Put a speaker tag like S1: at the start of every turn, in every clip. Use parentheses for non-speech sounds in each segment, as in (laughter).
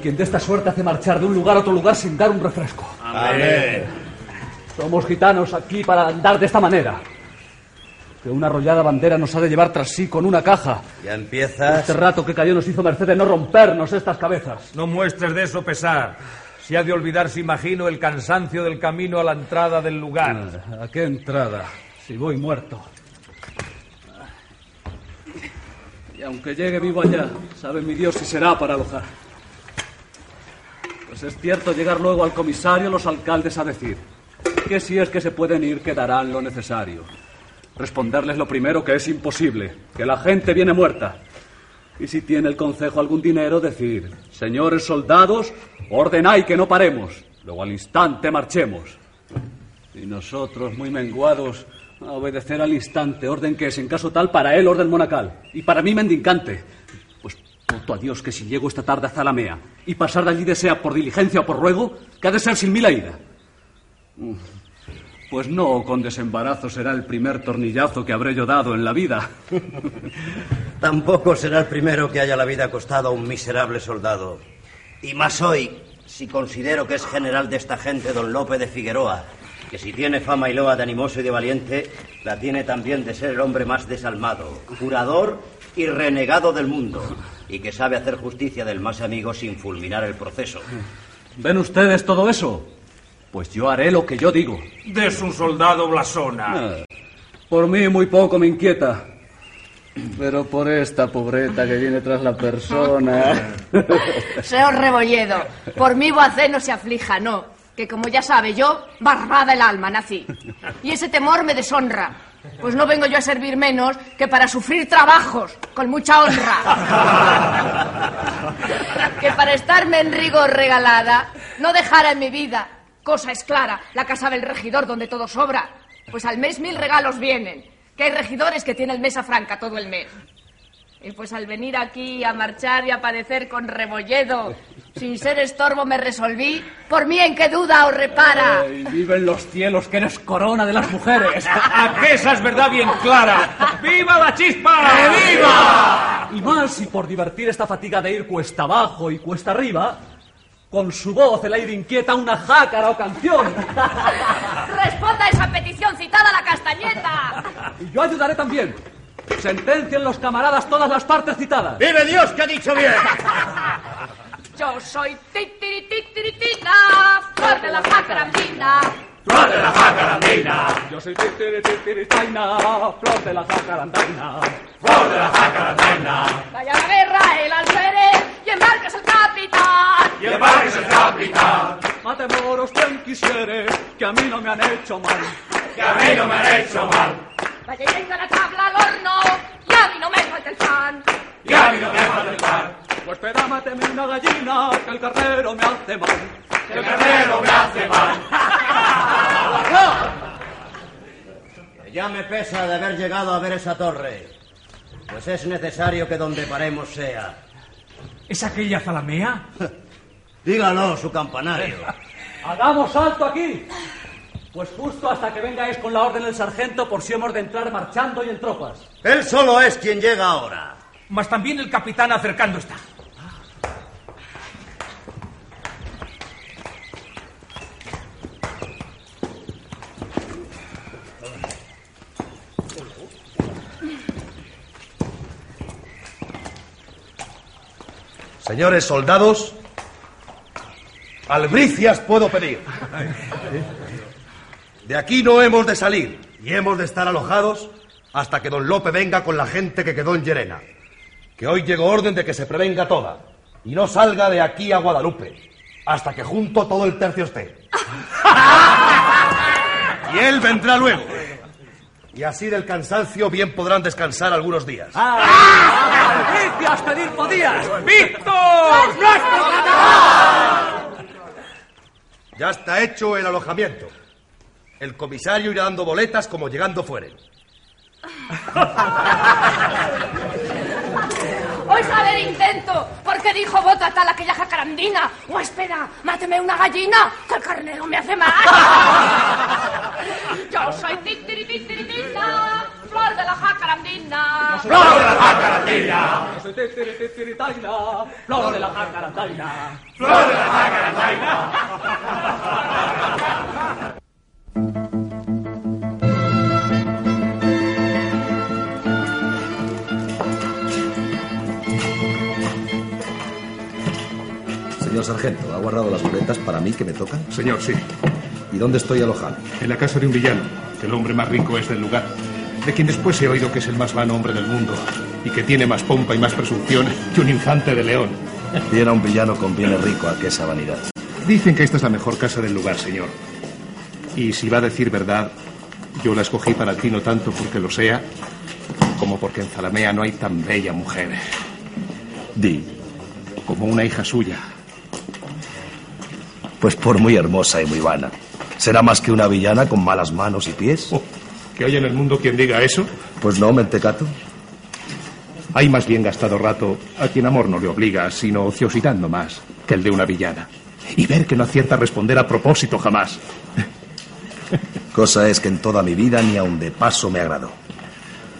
S1: Quien de esta suerte hace marchar de un lugar a otro lugar sin dar un refresco.
S2: Amén.
S1: Somos gitanos aquí para andar de esta manera. Que una arrollada bandera nos ha de llevar tras sí con una caja.
S2: Ya empiezas.
S1: Este rato que cayó nos hizo merced de no rompernos estas cabezas.
S3: No muestres de eso pesar. Si ha de olvidarse, imagino, el cansancio del camino a la entrada del lugar.
S1: ¿A qué entrada? Si voy muerto. Y aunque llegue vivo allá, sabe mi Dios si será para alojar. Pues es cierto llegar luego al comisario los alcaldes a decir que si es que se pueden ir, quedarán lo necesario. Responderles lo primero que es imposible, que la gente viene muerta. Y si tiene el concejo algún dinero, decir, señores soldados, ordenad que no paremos, luego al instante marchemos. Y nosotros, muy menguados, a obedecer al instante, orden que es, en caso tal, para él orden monacal, y para mí mendicante. Voto a Dios que si llego esta tarde a Zalamea y pasar de allí desea por diligencia o por ruego, que ha de ser sin mí la ida. Pues no, con desembarazo será el primer tornillazo que habré yo dado en la vida. (laughs)
S2: Tampoco será el primero que haya la vida costado a un miserable soldado. Y más hoy, si considero que es general de esta gente don Lope de Figueroa, que si tiene fama y loa de animoso y de valiente, la tiene también de ser el hombre más desalmado, curador y renegado del mundo, y que sabe hacer justicia del más amigo sin fulminar el proceso.
S1: ¿Ven ustedes todo eso? Pues yo haré lo que yo digo.
S3: De su soldado blasona.
S1: Ah, Por mí muy poco me inquieta. Pero por esta pobreta que viene tras la persona. (laughs)
S4: Señor Rebolledo, por mí Boacé no se aflija, no. Que como ya sabe, yo, barbada el alma, nací. Y ese temor me deshonra. Pues no vengo yo a servir menos que para sufrir trabajos con mucha honra. Que para estarme en rigor regalada, no dejara en mi vida, cosa es clara, la casa del regidor donde todo sobra. Pues al mes mil regalos vienen, que hay regidores que tienen mesa franca todo el mes. Y pues al venir aquí a marchar y a padecer con rebolledo, sin ser estorbo me resolví, por mí en qué duda os repara.
S1: Ay, viven los cielos que eres corona de las mujeres.
S3: ¿A qué esa es verdad bien clara? ¡Viva la chispa!
S1: ¡Viva! Y más si por divertir esta fatiga de ir cuesta abajo y cuesta arriba, con su voz el aire inquieta una jácara o canción.
S4: Responda a esa petición citada a la castañeta.
S1: Y yo ayudaré también. Sentencien los camaradas todas las partes citadas.
S2: ¡Vive Dios que ha dicho bien!
S4: Yo soy titirititiritina, flor de la jacarandina.
S1: ¡Flor de la jacarandina! Yo soy titirititiritina, flor de la jacarandina. ¡Flor de la jacarandina!
S4: Vaya la guerra el alférez y embarques el capitán.
S1: Y embarques el capitán. Mate moros quien quisiere, que a mí no me han hecho mal. Que a mí no me han hecho mal.
S4: Vaya y venga la tabla al horno y a mí no me falta el pan.
S1: Y a mí no me falta el pan. Pues espera, máteme una gallina, que el carnero me hace mal. Que el carnero me hace mal.
S2: Que (laughs) ya me pesa de haber llegado a ver esa torre. Pues es necesario que donde paremos sea.
S3: ¿Es aquella zalamea? (laughs)
S2: Dígalo, su campanario. (laughs)
S1: ¡Hagamos alto aquí! Pues justo hasta que vengáis con la orden del sargento por si hemos de entrar marchando y en tropas.
S2: Él solo es quien llega ahora.
S3: Mas también el capitán acercando está.
S5: Señores soldados, albricias puedo pedir. De aquí no hemos de salir y hemos de estar alojados hasta que don Lope venga con la gente que quedó en Llerena. Que hoy llegó orden de que se prevenga toda y no salga de aquí a Guadalupe hasta que junto todo el tercio esté. (laughs) y él vendrá luego. Y así del cansancio bien podrán descansar algunos días.
S1: ¡Albricias pedir podías!
S3: ¡Víctor!
S5: Ya está hecho el alojamiento. El comisario irá dando boletas como llegando fueren.
S4: Hoy sale el intento, porque dijo bota tal aquella jacarandina. O espera, máteme una gallina, que el carnero me hace mal. Yo soy titirititiritina, flor de la jacarandina.
S1: ¡Flor de la jacarandina! Yo soy titirititaina, flor de la jacarandina. ¡Flor de la jacarandina!
S6: Señor sargento, ¿ha guardado las boletas para mí que me tocan?
S7: Señor, sí.
S6: ¿Y dónde estoy alojado?
S7: En la casa de un villano, que el hombre más rico es del lugar. De quien después he oído que es el más vano hombre del mundo y que tiene más pompa y más presunción que un infante de león.
S6: Bien a un villano conviene rico a que esa vanidad.
S7: Dicen que esta es la mejor casa del lugar, señor. Y si va a decir verdad, yo la escogí para ti no tanto porque lo sea, como porque en Zalamea no hay tan bella mujer
S6: Di,
S7: como una hija suya.
S6: pues por muy hermosa y muy vana. ¿Será más que una villana con malas manos y pies?
S7: Oh, ¿Que hay en el mundo quien diga eso?
S6: Pues no, mentecato.
S7: Hay más bien gastado rato a quien amor no le obliga, sino ociosidando más que el de una villana. Y ver que no acierta a responder a propósito jamás.
S6: Cosa es que en toda mi vida ni aun de paso me agradó.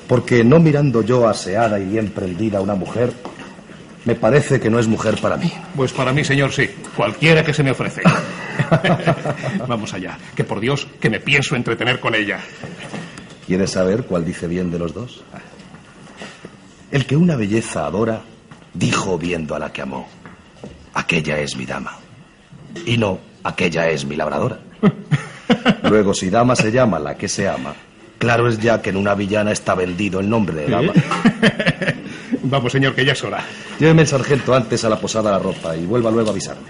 S6: Porque no mirando yo aseada y bien prendida a una mujer, me parece que no es mujer para mí.
S7: Pues para mí, señor, sí. Cualquiera que se me ofrece. (laughs) Vamos allá. Que por Dios, que me pienso entretener con ella.
S6: ¿Quieres saber cuál dice bien de los dos? El que una belleza adora, dijo viendo a la que amó. Aquella es mi dama. Y no, aquella es mi labradora. (laughs) Luego, si dama se llama la que se ama, claro es ya que en una villana está vendido el nombre de dama. (laughs)
S7: Vamos, señor, que ya es hora.
S6: Lléveme el sargento antes a la posada la ropa y vuelva luego a avisarme.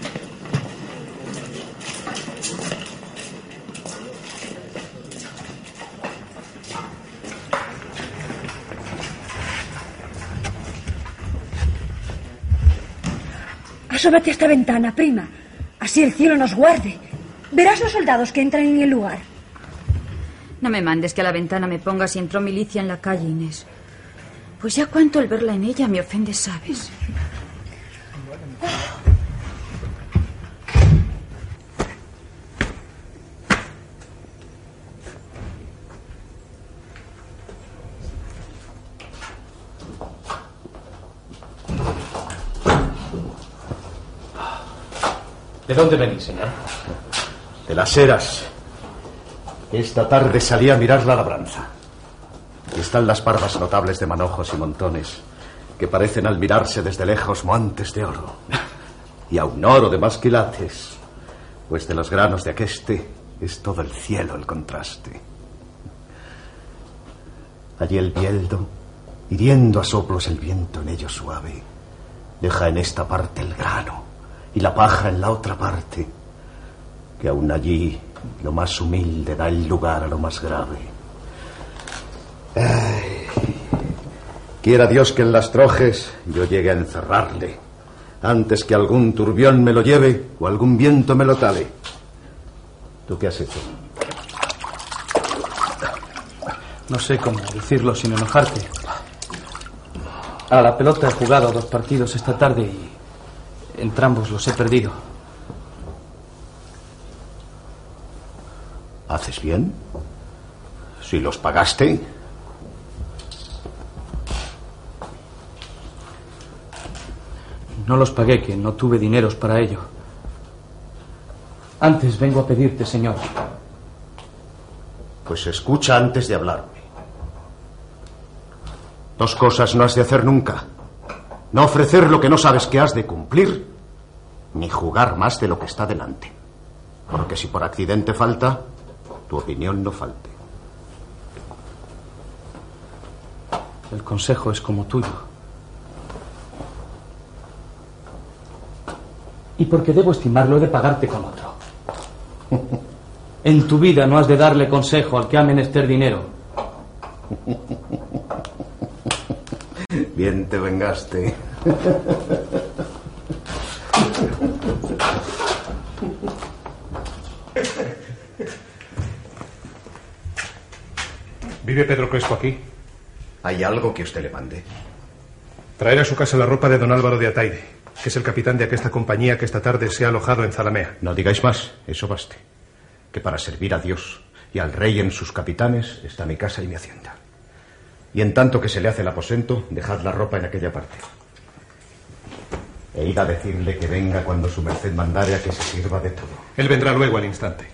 S8: Asómate a esta ventana, prima. Así el cielo nos guarde. Verás los soldados que entran en el lugar.
S9: No me mandes que a la ventana me ponga si entró milicia en la calle, Inés. Pues ya cuánto el verla en ella me ofende, ¿sabes?
S10: ¿De dónde venís, señor? De las eras. Esta tarde salí a mirar la labranza.
S11: Y están las parvas notables de manojos y montones, que parecen al mirarse desde lejos montes de oro. (laughs) Y a un oro de más quilates, pues de los granos de aqueste es todo el cielo el contraste. Allí el bieldo, hiriendo a soplos el viento en ello suave, deja en esta parte el grano y la paja en la otra parte, que aún allí lo más humilde da el lugar a lo más grave. Ay, quiera Dios que en las trojes yo llegue a encerrarle, antes que algún turbión me lo lleve o algún viento me lo tale. ¿Tú qué has hecho?
S10: No sé cómo decirlo sin enojarte. A la pelota he jugado dos partidos esta tarde y entrambos los he perdido.
S11: ¿Haces bien? Si los pagaste.
S10: No los pagué, que no tuve dineros para ello. Antes vengo a pedirte, señor.
S11: Pues escucha antes de hablarme. Dos cosas no has de hacer nunca. No ofrecer lo que no sabes que has de cumplir, ni jugar más de lo que está delante. Porque si por accidente falta, tu opinión no falte.
S10: El consejo es como tuyo. Y porque debo estimarlo, he de pagarte con otro. En tu vida no has de darle consejo al que ha menester dinero.
S11: Bien te vengaste.
S7: ¿Vive Pedro Crespo aquí?
S11: ¿Hay algo que usted le mande?
S7: Traer a su casa la ropa de don Álvaro de Ataide, que es el capitán de aquesta compañía que esta tarde se ha alojado en Zalamea.
S11: No digáis más, eso baste. Que para servir a Dios y al rey en sus capitanes está mi casa y mi hacienda. Y en tanto que se le hace el aposento, dejad la ropa en aquella parte. E id a decirle que venga cuando su merced mandare a que se sirva de todo.
S7: Él vendrá luego al instante.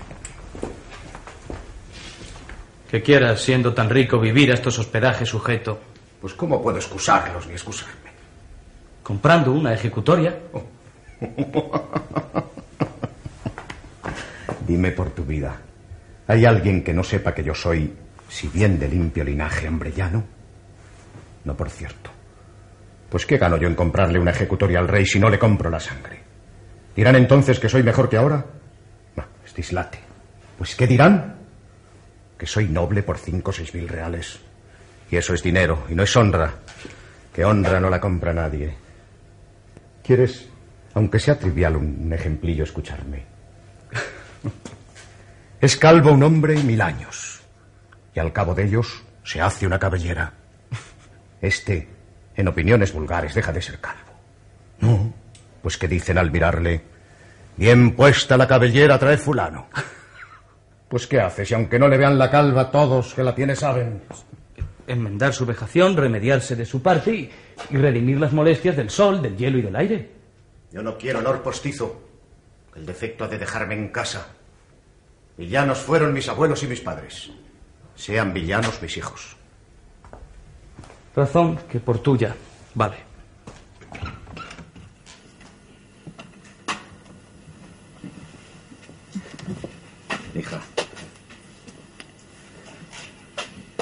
S10: Que quieras, siendo tan rico, vivir a estos hospedajes sujeto.
S11: Pues ¿cómo puedo excusarlos ni excusarme?
S10: Comprando una ejecutoria.
S11: Dime por tu vida, ¿hay alguien que no sepa que yo soy, si bien de limpio linaje ambrellano? No, por cierto. Pues ¿qué gano yo en comprarle una ejecutoria al rey si no le compro la sangre? ¿Dirán entonces que soy mejor que ahora? No, es dislate. Pues ¿qué dirán? Que soy noble por cinco o seis mil reales. Y eso es dinero, y no es honra. Que honra no la compra nadie. ¿Quieres, aunque sea trivial, un ejemplillo, escucharme? (laughs) Es calvo un hombre mil años, y al cabo de ellos se hace una cabellera. Este, en opiniones vulgares, deja de ser calvo. No, pues que dicen al mirarle, bien puesta la cabellera trae fulano. Pues ¿qué hace si aunque no le vean la calva todos que la tiene saben?
S10: Enmendar su vejación, remediarse de su parte y, y redimir las molestias del sol, del hielo y del aire.
S11: Yo no quiero honor postizo. El defecto ha de dejarme en casa. Villanos fueron mis abuelos y mis padres. Sean villanos mis hijos.
S10: Razón que por tuya. Vale.
S12: Hija.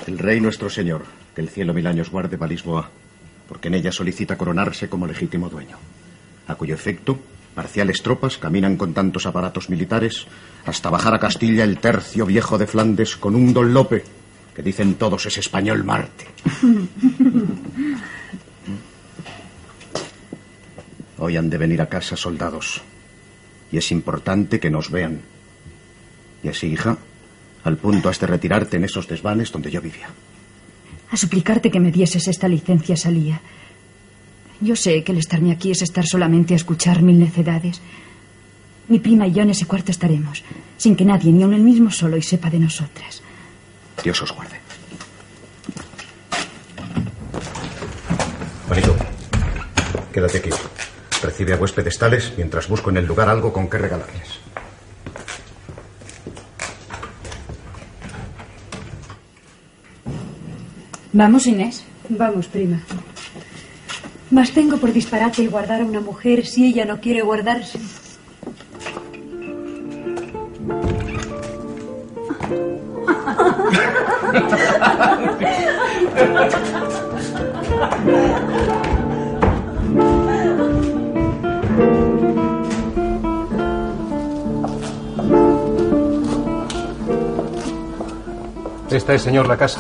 S12: El rey nuestro señor, que el cielo mil años guarde para Lisboa, porque en ella solicita coronarse como legítimo dueño, a cuyo efecto parciales tropas caminan con tantos aparatos militares hasta bajar a Castilla el tercio viejo de Flandes con un don Lope, que dicen todos es español Marte. (laughs) Hoy han de venir a casa soldados, y es importante que nos vean. Y así, hija, al punto has de retirarte en esos desvanes donde yo vivía.
S9: A suplicarte que me dieses esta licencia salía. Yo sé que el estarme aquí es estar solamente a escuchar mil necedades. Mi prima y yo en ese cuarto estaremos, sin que nadie, ni aun el mismo solo, y sepa de nosotras.
S12: Dios os guarde.
S11: Juanito, quédate aquí. Recibe a huéspedes tales mientras busco en el lugar algo con que regalarles.
S8: Vamos, Inés.
S13: Vamos, prima. Mas tengo por disparate el guardar a una mujer si ella no quiere guardarse.
S7: Esta es, señor, la casa.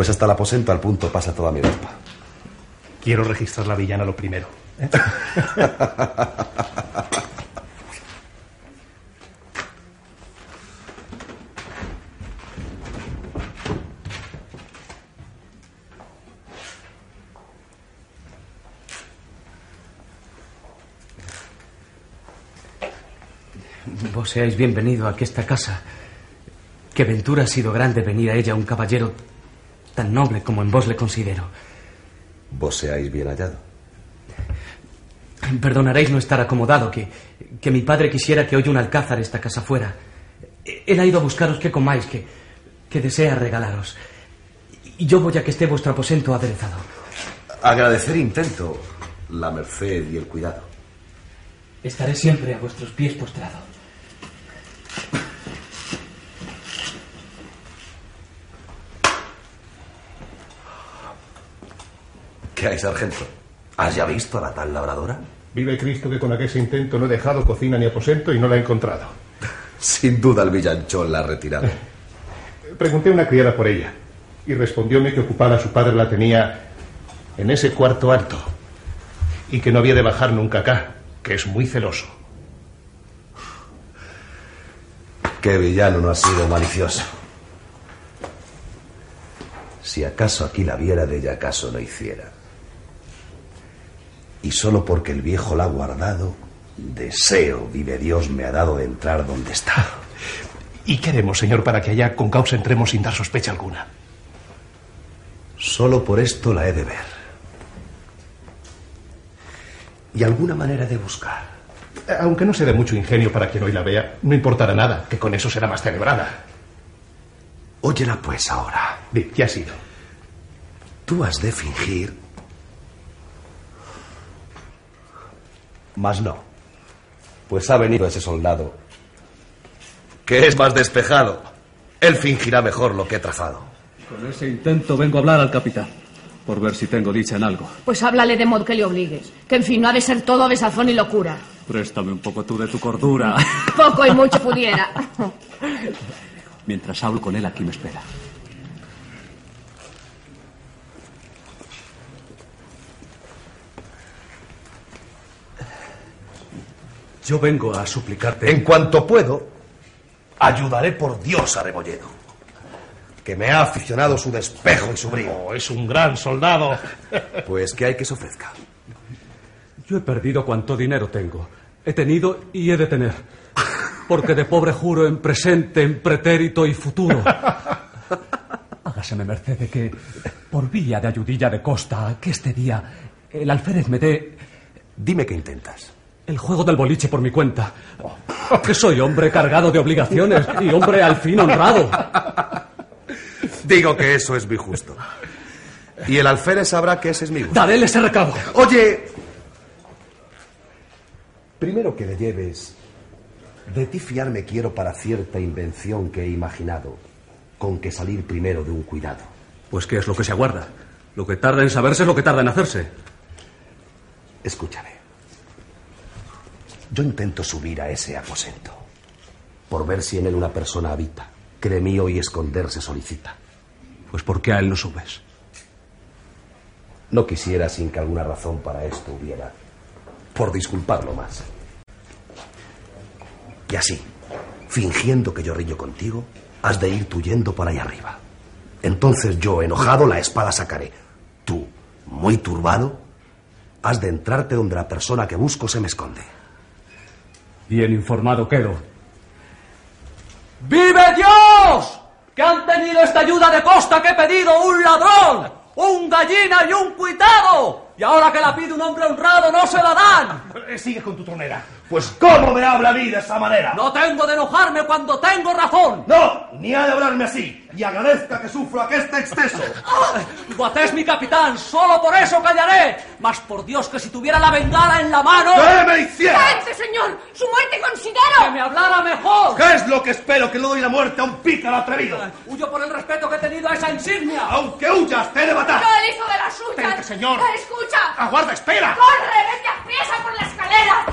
S6: Pues hasta el aposento al punto pasa toda mi ropa.
S7: Quiero registrar la villana lo primero. ¿eh?
S10: Vos seáis bienvenido a esta casa. Qué ventura ha sido grande venir a ella un caballero tan noble como en vos le considero.
S6: Vos seáis bien hallado.
S10: Perdonaréis no estar acomodado, que, que mi padre quisiera que hoy un alcázar esta casa fuera. Él ha ido a buscaros que comáis, que, que desea regalaros. Y yo voy a que esté vuestro aposento aderezado.
S6: Agradecer intento la merced y el cuidado.
S10: Estaré siempre a vuestros pies postrado.
S6: ¿Qué hay, sargento? ¿Has ya visto a la tal labradora?
S7: Vive Cristo que con aquel intento no he dejado cocina ni aposento y no la he encontrado. (laughs)
S6: Sin duda el villanchón la ha retirado.
S7: Pregunté a una criada por ella y respondióme que ocupada su padre la tenía en ese cuarto alto y que no había de bajar nunca acá, que es muy celoso.
S6: Qué villano no ha sido malicioso. Si acaso aquí la viera de ella, acaso no hiciera. Y solo porque el viejo la ha guardado, deseo, vive Dios, me ha dado de entrar donde está.
S7: ¿Y qué haremos, señor, para que allá con causa entremos sin dar sospecha alguna?
S6: Solo por esto la he de ver. Y alguna manera de buscar.
S7: Aunque no se dé mucho ingenio para quien hoy la vea, no importará nada, que con eso será más celebrada.
S6: Óyela pues ahora.
S7: ¿qué ha sido?
S6: Tú has de fingir. Mas no. Pues ha venido ese soldado. Que es más despejado. Él fingirá mejor lo que he trazado.
S1: Con ese intento vengo a hablar al capitán. Por ver si tengo dicha en algo.
S4: Pues háblale de modo que le obligues. Que en fin, no ha de ser todo besazón y locura.
S1: Préstame un poco tú de tu cordura. (laughs)
S4: Poco y mucho pudiera.
S1: Mientras hablo con él, aquí me espera. Yo vengo a suplicarte.
S6: En cuanto puedo, ayudaré por Dios a Rebolledo. Que me ha aficionado su despejo y su brío.
S7: Oh, es un gran soldado. (laughs)
S6: Pues que hay que se ofrezca.
S1: Yo he perdido cuanto dinero tengo. He tenido y he de tener. Porque de pobre juro en presente, en pretérito y futuro. Hágaseme merced de que, por vía de ayudilla de costa, que este día el alférez me dé
S6: Dime qué intentas.
S1: El juego del boliche por mi cuenta. Que soy hombre cargado de obligaciones y hombre al fin honrado.
S6: Digo que eso es mi justo. Y el alférez sabrá que ese es mi gusto.
S1: Daré ese recado.
S6: Oye, primero que le lleves, de ti fiarme quiero para cierta invención que he imaginado, con que salir primero de un cuidado.
S1: Pues ¿qué es lo que se aguarda? Lo que tarda en saberse es lo que tarda en hacerse.
S6: Escúchame. Yo intento subir a ese aposento, por ver si en él una persona habita, mí hoy esconderse solicita.
S1: Pues ¿por qué a él no subes?
S6: No quisiera sin que alguna razón para esto hubiera, por disculparlo más. Y así, fingiendo que yo rillo contigo, has de ir tú yendo por ahí arriba. Entonces yo, enojado, la espada sacaré. Tú, muy turbado, has de entrarte donde la persona que busco se me esconde.
S1: Bien informado quedo. ¡Vive Dios! ¡Que han tenido esta ayuda de costa que he pedido un ladrón! un gallina y un cuitado. Y ahora que la pide un hombre honrado, no se la dan.
S6: Sigue con tu tronera. Pues ¿cómo me habla a mí de esa manera?
S1: No tengo de enojarme cuando tengo razón.
S6: No, ni ha de hablarme así. Y agradezca que sufro aqueste exceso. (laughs)
S1: Guaté es mi capitán, solo por eso callaré. Mas por Dios que si tuviera la bengala en la mano...
S6: ¿Qué me hiciera?
S4: ¡Cállate, señor! ¡Su muerte considero!
S1: ¡Que me hablara mejor!
S6: ¿Qué es lo que espero que le doy la muerte a un pícaro atrevido?
S1: Huyo por el respeto que he tenido a esa insignia.
S6: Aunque huyas, te he de matar.
S4: ¡Yo el hijo de las suyas!
S6: Espérate, señor.
S4: ¡Escucha!
S6: Aguarda, espera.
S4: ¡Corre! ¡Vete a priesa por la escalera!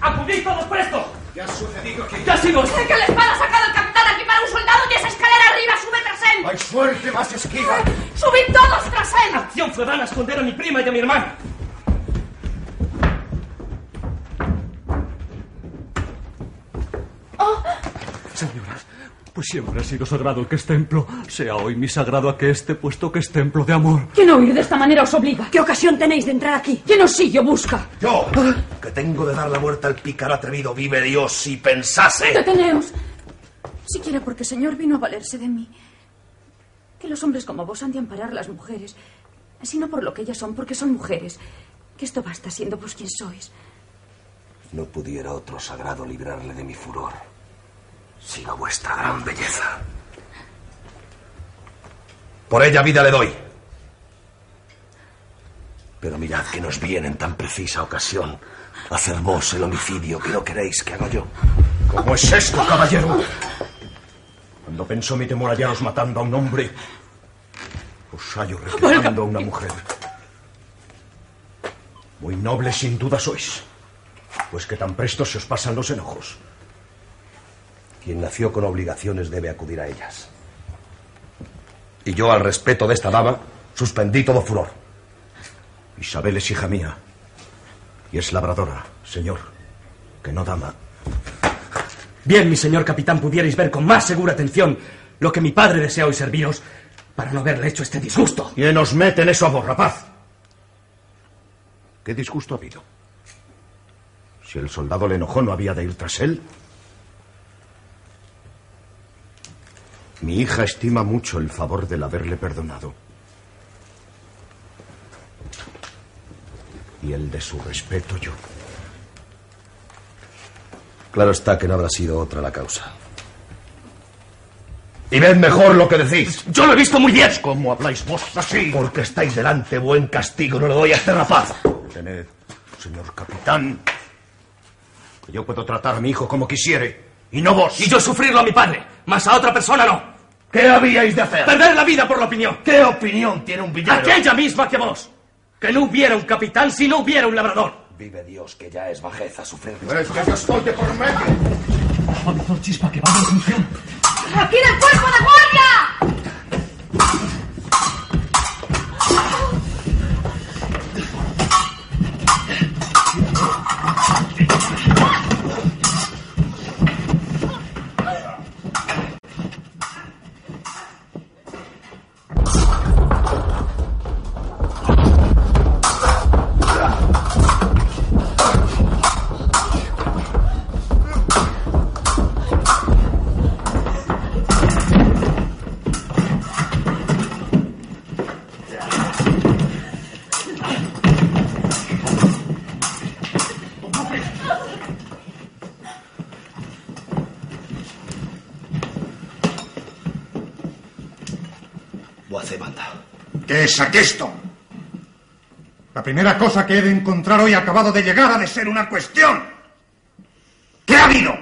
S1: ¡Acudid todos prestos!
S6: ¿Qué ha sucedido aquí?
S1: ¡Ya sigo!
S4: Sé que la espada ha sacado el capitán aquí para un soldado y esa escalera arriba sube tras él.
S6: ¡Hay suerte más esquiva!
S4: ¡Subid todos tras él!
S14: Acción fue van a esconder a mi prima y a mi hermana.
S1: Señoras, pues siempre ha sido sagrado que es templo. Sea hoy mi sagrado aqueste, puesto que es templo de amor.
S9: ¿Quién huir de esta manera os obliga?
S13: ¿Qué ocasión tenéis de entrar aquí?
S9: ¿Quién os sigue o busca?
S6: Yo, que tengo de dar la muerte al pícaro atrevido, vive Dios, si pensase.
S9: Deteneos. Siquiera porque Señor vino a valerse de mí. Que los hombres como vos han de amparar a las mujeres, sino por lo que ellas son, porque son mujeres. Que esto basta siendo vos quien sois.
S6: No pudiera otro sagrado librarle de mi furor, sino vuestra gran belleza. Por ella vida le doy. Pero mirad que nos viene en tan precisa ocasión hacer vos el homicidio que no queréis que haga yo. ¿Cómo es esto, caballero? Cuando pensó mi temor hallaros matando a un hombre, os hallo reclamando a una mujer. Muy noble sin duda sois, pues que tan presto se os pasan los enojos. Quien nació con obligaciones debe acudir a ellas. Y yo, al respeto de esta dama, suspendí todo furor. Isabel es hija mía y es labradora, señor, que no dama.
S14: Bien, mi señor capitán, pudierais ver con más segura atención lo que mi padre desea hoy serviros para no haberle hecho este disgusto.
S6: ¿Quién os mete en eso a vos, rapaz? ¿Qué disgusto ha habido? Si el soldado le enojó, ¿no había de ir tras él? Mi hija estima mucho el favor del haberle perdonado. Y el de su respeto yo. Claro está que no habrá sido otra la causa. Y ved mejor lo que decís.
S14: Yo lo he visto muy bien.
S6: ¿Cómo habláis vos así? Porque estáis delante, buen castigo no le doy a este rapaz. Tened, señor capitán, que yo puedo tratar a mi hijo como quisiere, y no vos.
S14: Y yo sufrirlo a mi padre, mas a otra persona no.
S6: ¿Qué habíais de hacer?
S14: Perder la vida por la opinión.
S6: ¿Qué opinión tiene un villano?
S14: Aquella misma que vos. Que no hubiera un capitán si no hubiera un labrador.
S6: Vive Dios, que ya es bajeza sufrirlo.
S14: Pues
S6: Es que yo estoy de por medio.
S14: Avisor chispa que va en función.
S4: ¡Aquí en el cuerpo de guardia!
S15: Es aquesto? La primera cosa que he de encontrar hoy acabado de llegar ha de ser una cuestión. ¿Qué ha habido?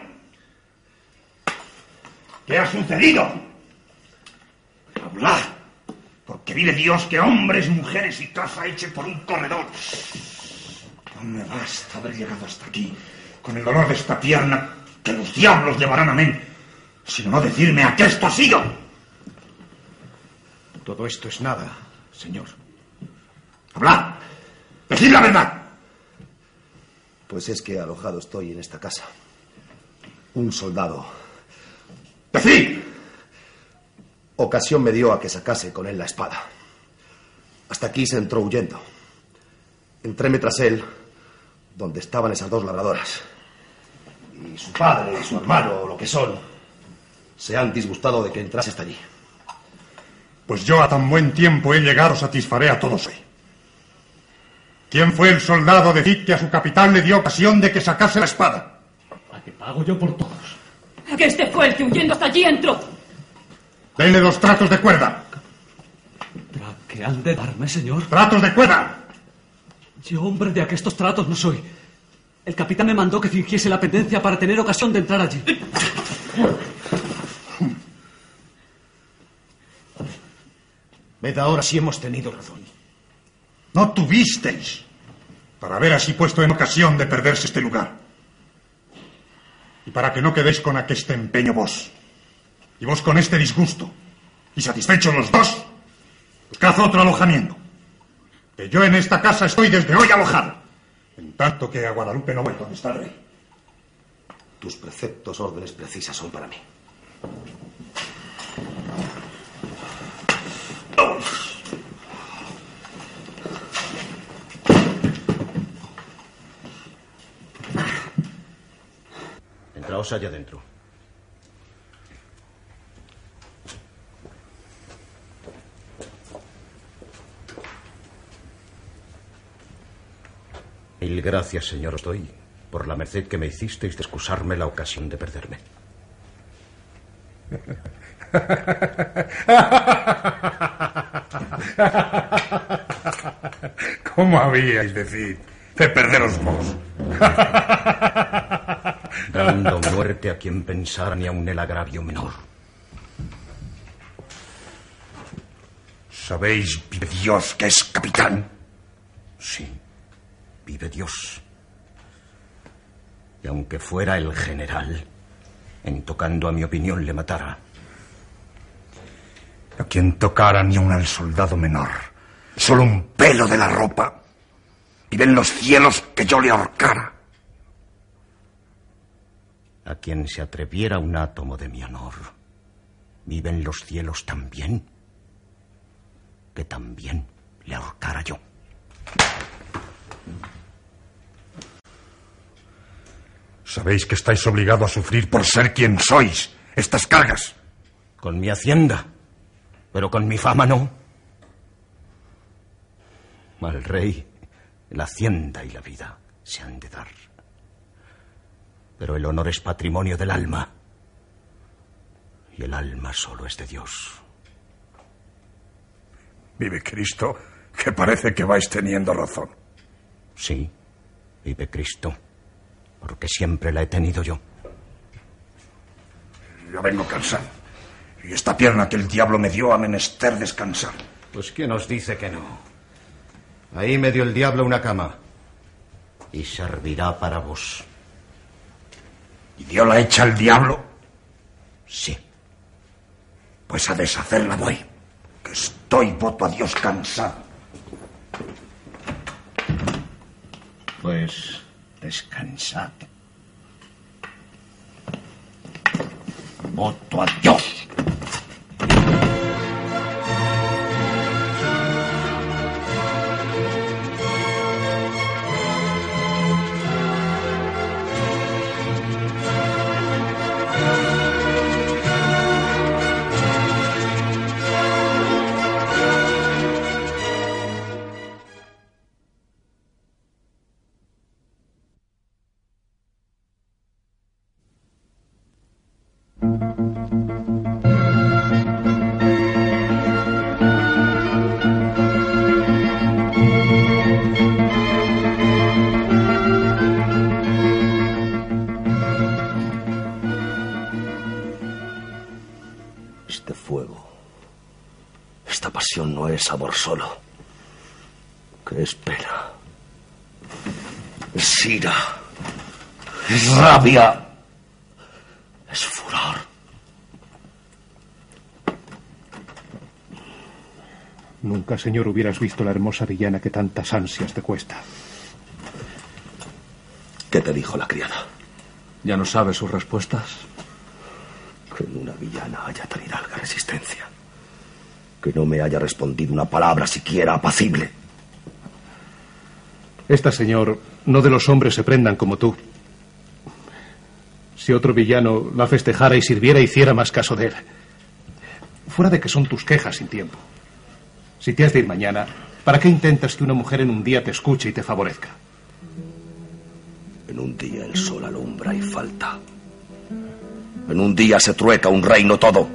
S15: ¿Qué ha sucedido? Hablad, porque vive Dios que hombres, mujeres y casa eche por un corredor. No me basta haber llegado hasta aquí con el dolor de esta pierna que los diablos llevarán a mí, sino no decirme a qué esto ha sido.
S6: Todo esto es nada, señor.
S15: Hablad, decid la verdad.
S16: Pues es que alojado estoy en esta casa. Un soldado.
S15: ¡Decid!
S16: Ocasión me dio a que sacase con él la espada. Hasta aquí se entró huyendo. Entréme tras él, donde estaban esas dos labradoras. Y su padre, y su hermano, lo que son.
S6: se han disgustado de que entrase hasta allí.
S15: Pues yo a tan buen tiempo he llegado satisfaré a todos hoy. ¿Quién fue el soldado de Cid que a su capitán le dio ocasión de que sacase la espada?
S1: ¿A qué pago yo por todos?
S13: Que este fue el que huyendo hasta allí entró.
S15: Denle los tratos de cuerda.
S1: ¿Pero a qué han de darme, señor?
S15: ¡Tratos de cuerda!
S1: Yo, hombre de aquestos tratos, no soy. El capitán me mandó que fingiese la pendencia para tener ocasión de entrar allí.
S11: Ved ahora si hemos tenido razón.
S15: No tuvisteis para haber así puesto en ocasión de perderse este lugar. Y para que no quedéis con aqueste empeño vos, y vos con este disgusto, y satisfechos los dos, buscad otro alojamiento. Que yo en esta casa estoy desde hoy alojado, en tanto que a Guadalupe no voy donde está el rey.
S6: Tus preceptos, órdenes precisas son para mí.
S11: Entraos allá adentro. Mil gracias, señor Ostoy, por la merced que me hicisteis de excusarme la ocasión de perderme. (laughs)
S15: ¿Cómo habíais decir de perderos vos? (laughs) (laughs)
S11: Dando muerte a quien pensara ni aun el agravio menor.
S15: ¿Sabéis, vive Dios, que es capitán?
S11: Sí, vive Dios. Y aunque fuera el general, en tocando a mi opinión le matara.
S15: A quien tocara ni aun al soldado menor, solo un pelo de la ropa, vive en los cielos que yo le ahorcara.
S11: A quien se atreviera un átomo de mi honor, vive en los cielos también, que también le ahorcara yo.
S15: Sabéis que estáis obligado a sufrir por ser quien sois estas cargas.
S11: Con mi hacienda, pero con mi fama no. Al rey, la hacienda y la vida se han de dar. Pero el honor es patrimonio del alma. Y el alma solo es de Dios.
S15: Vive Cristo, que parece que vais teniendo razón.
S11: Sí, vive Cristo, porque siempre la he tenido yo.
S15: Yo vengo cansado. Y esta pierna que el diablo me dio a menester descansar.
S11: Pues ¿quién os dice que no? Ahí me dio el diablo una cama. Y servirá para vos.
S15: ¿Y dio la hecha al diablo?
S11: Sí.
S15: Pues a deshacerla voy. Que estoy, voto a Dios, cansado. Pues descansad. Voto a Dios.
S6: Es rabia, es furor.
S7: Nunca, señor, hubieras visto la hermosa villana que tantas ansias te cuesta.
S6: ¿Qué te dijo la criada?
S1: ¿Ya no sabes sus respuestas?
S6: Que en una villana haya tan hidalga resistencia. Que no me haya respondido una palabra siquiera apacible.
S7: Esta, señor, no de los hombres se prendan como tú, si otro villano la festejara y sirviera, hiciera más caso de él. Fuera de que son tus quejas sin tiempo. Si te has de ir mañana, ¿para qué intentas que una mujer en un día te escuche y te favorezca?
S6: En un día el sol alumbra y falta. En un día se trueca un reino todo.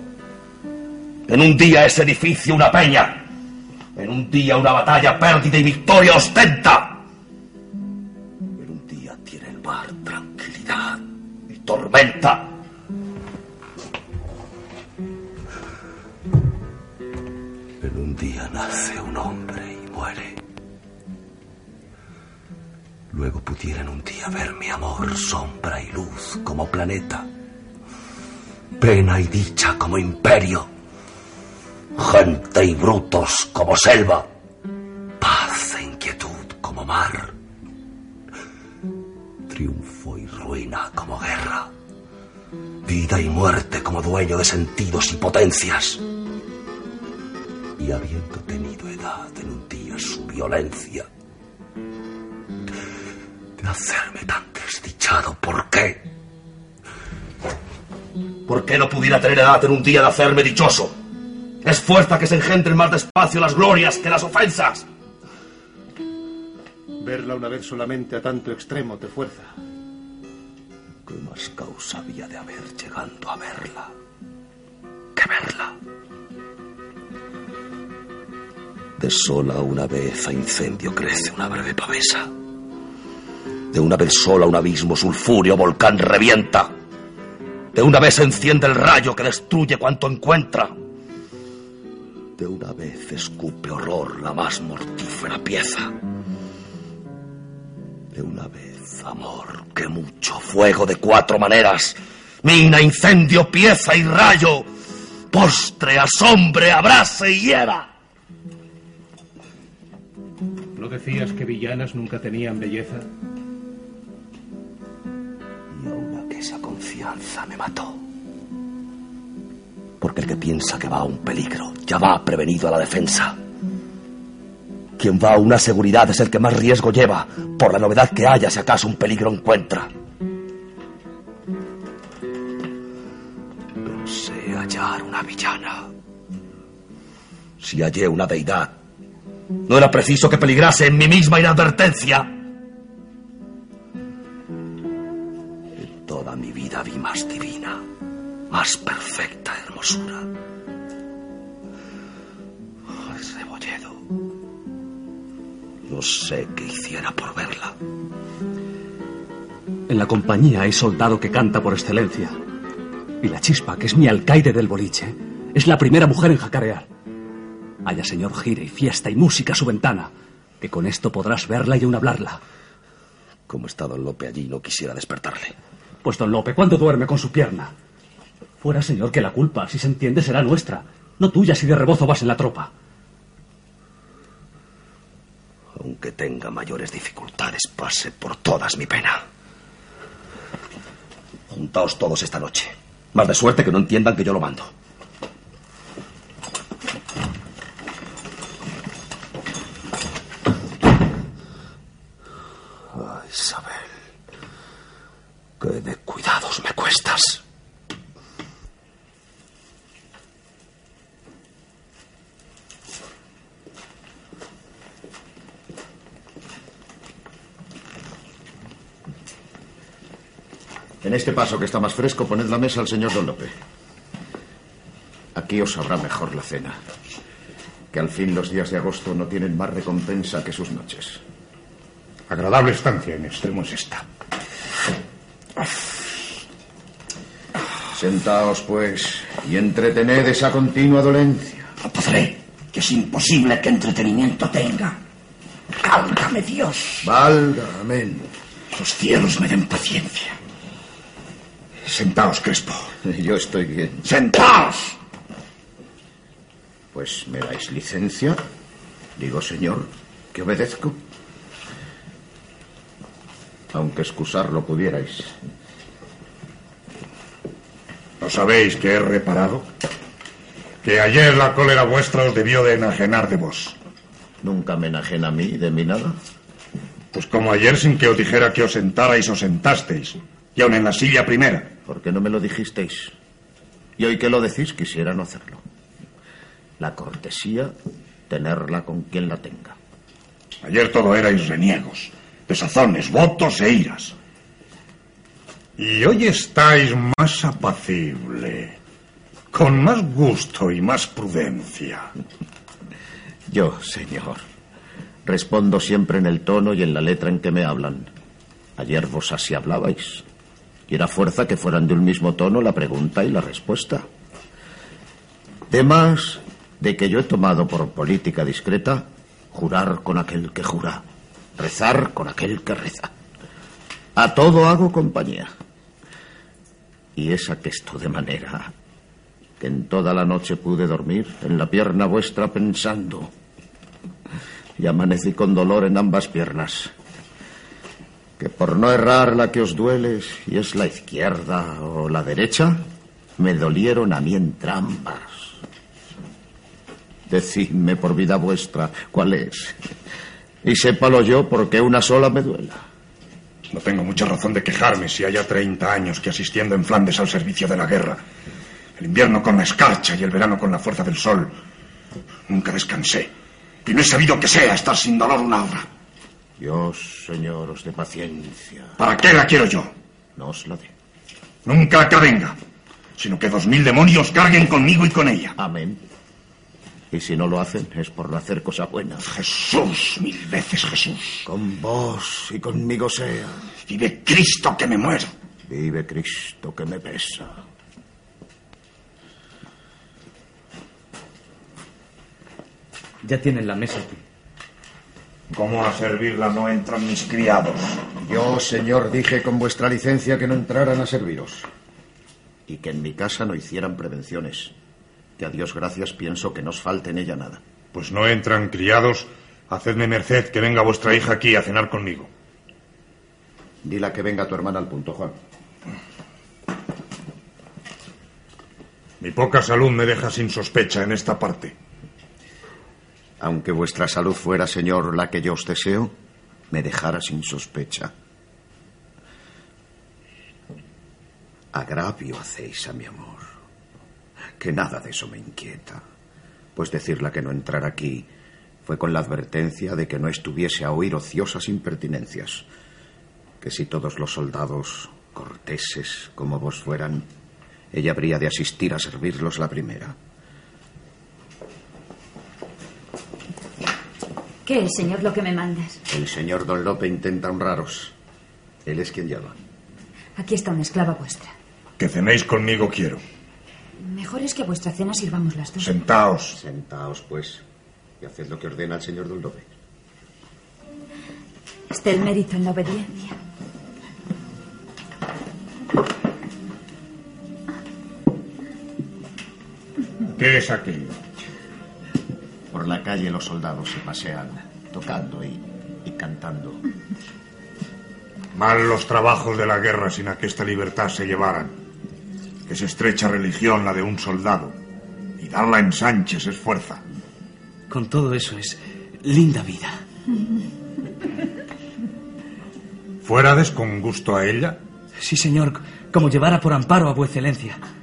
S6: En un día es edificio una peña. En un día una batalla pérdida y victoria ostenta. Tormenta. En un día nace un hombre y muere. Luego pudieran un día ver mi amor, sombra y luz como planeta. Pena y dicha como imperio. Gente y brutos como selva. Paz e inquietud como mar. Triunfo y ruina como guerra. Vida y muerte como dueño de sentidos y potencias. Y habiendo tenido edad en un día su violencia, de hacerme tan desdichado, ¿por qué? ¿Por qué no pudiera tener edad en un día de hacerme dichoso? Es fuerza que se engendren más despacio las glorias que las ofensas.
S7: Verla una vez solamente a tanto extremo te fuerza.
S6: ¿Qué más causa había de haber llegando a verla que verla? De sola una vez a incendio crece una breve pavesa. De una vez sola un abismo sulfúreo volcán revienta. De una vez enciende el rayo que destruye cuanto encuentra. De una vez escupe horror la más mortífera pieza. De una vez amor que mucho fuego de cuatro maneras. Mina, incendio, pieza y rayo. Postre, asombre, abrase y hiera.
S7: ¿No decías que villanas nunca tenían belleza?
S6: Y aún aquella confianza me mató. Porque el que piensa que va a un peligro ya va prevenido a la defensa. Quien va a una seguridad es el que más riesgo lleva por la novedad que haya si acaso un peligro encuentra. Pensé hallar una villana. Si hallé una deidad, no era preciso que peligrase en mi misma inadvertencia. En toda mi vida vi más divina, más perfecta hermosura. No sé qué hiciera por verla.
S1: En la compañía hay soldado que canta por excelencia. Y la chispa, que es mi alcaide del boliche, es la primera mujer en jacarear. Haya señor gire y fiesta y música a su ventana, que con esto podrás verla y aún hablarla.
S6: Como está don Lope allí, no quisiera despertarle.
S1: Pues don Lope, ¿cuándo duerme con su pierna? Fuera, señor, que la culpa, si se entiende, será nuestra, no tuya si de rebozo vas en la tropa.
S6: Aunque tenga mayores dificultades, pase por todas mi pena. Juntaos todos esta noche. Más de suerte que no entiendan que yo lo mando. Ay, Isabel. Qué de cuidados me cuestas.
S12: En este paso que está más fresco, poned la mesa al señor Don Lope. Aquí os sabrá mejor la cena. Que al fin los días de agosto no tienen más recompensa que sus noches.
S15: Agradable estancia en extremo es esta.
S12: Sentaos, pues, y entretened esa continua dolencia.
S15: No podré, que es imposible que entretenimiento tenga. Válgame Dios.
S12: Valga, amén.
S15: Los cielos me den paciencia. Sentaos, Crespo. (laughs)
S12: Yo estoy bien.
S15: ¡Sentaos!
S12: Pues me dais licencia. Digo, señor, que obedezco. Aunque excusarlo pudierais.
S15: ¿No sabéis que he reparado? Que ayer la cólera vuestra os debió de enajenar de vos.
S12: ¿Nunca me enajena a mí de mí nada?
S15: Pues como ayer sin que os dijera que os sentarais, os sentasteis. Y aun en la silla primera.
S12: ¿Por qué no me lo dijisteis? Y hoy que lo decís, quisiera no hacerlo. La cortesía, tenerla con quien la tenga.
S15: Ayer todo erais reniegos, desazones, votos e iras. Y hoy estáis más apacible, con más gusto y más prudencia. (laughs)
S12: Yo, señor, respondo siempre en el tono y en la letra en que me hablan. Ayer vos así hablabais. Y era fuerza que fueran de un mismo tono la pregunta y la respuesta. Temas de que yo he tomado por política discreta jurar con aquel que jura, rezar con aquel que reza. A todo hago compañía. Y es aquesto de manera que en toda la noche pude dormir en la pierna vuestra pensando. Y amanecí con dolor en ambas piernas. Que por no errar la que os duele, si es la izquierda o la derecha, me dolieron a mí entrambas. Decidme por vida vuestra cuál es. Y sépalo yo porque una sola me duela.
S15: No tengo mucha razón de quejarme si haya 30 años que asistiendo en Flandes al servicio de la guerra. El invierno con la escarcha y el verano con la fuerza del sol. Nunca descansé. Y no he sabido que sea estar sin dolor una hora.
S12: Dios, Señor, os de paciencia.
S15: ¿Para qué la quiero yo?
S12: No os la dé.
S15: Nunca acá venga, sino que dos mil demonios carguen conmigo y con ella.
S12: Amén. Y si no lo hacen es por no hacer cosa buena.
S15: Jesús, mil veces Jesús.
S12: Con vos y conmigo sea.
S15: Vive Cristo que me muero.
S12: Vive Cristo que me pesa.
S10: Ya tienen la mesa aquí.
S15: ¿Cómo a servirla no entran mis criados?
S17: Yo, señor, dije con vuestra licencia que no entraran a serviros.
S12: Y que en mi casa no hicieran prevenciones. Que a Dios gracias pienso que no os falte en ella nada.
S15: Pues no entran criados. Hacedme merced que venga vuestra hija aquí a cenar conmigo.
S17: Dila que venga tu hermana al punto, Juan.
S15: Mi poca salud me deja sin sospecha en esta parte.
S12: Aunque vuestra salud fuera, señor, la que yo os deseo, me dejara sin sospecha. Agravio hacéis a mi amor. Que nada de eso me inquieta. Pues decirla que no entrara aquí fue con la advertencia de que no estuviese a oír ociosas impertinencias. Que si todos los soldados corteses como vos fueran, ella habría de asistir a servirlos la primera.
S9: ¿Qué es, señor, lo que me mandas?
S12: El señor Don Lope intenta honraros. Él es quien llama.
S9: Aquí está una esclava vuestra.
S15: Que cenéis conmigo quiero.
S9: Mejor es que a vuestra cena sirvamos las dos.
S15: Sentaos.
S12: Sentaos, pues, y haced lo que ordena el señor Don Lope.
S9: Está el mérito en la obediencia.
S15: ¿Qué es aquello?
S12: Por la calle los soldados se pasean, tocando y, y cantando.
S15: Mal los trabajos de la guerra sin a que esta libertad se llevaran. Que es estrecha religión la de un soldado. Y darla en Sánchez es fuerza.
S10: Con todo eso es linda vida.
S15: ¿Fuérades con gusto a ella?
S10: Sí, señor, como llevara por amparo a vuecencia. excelencia.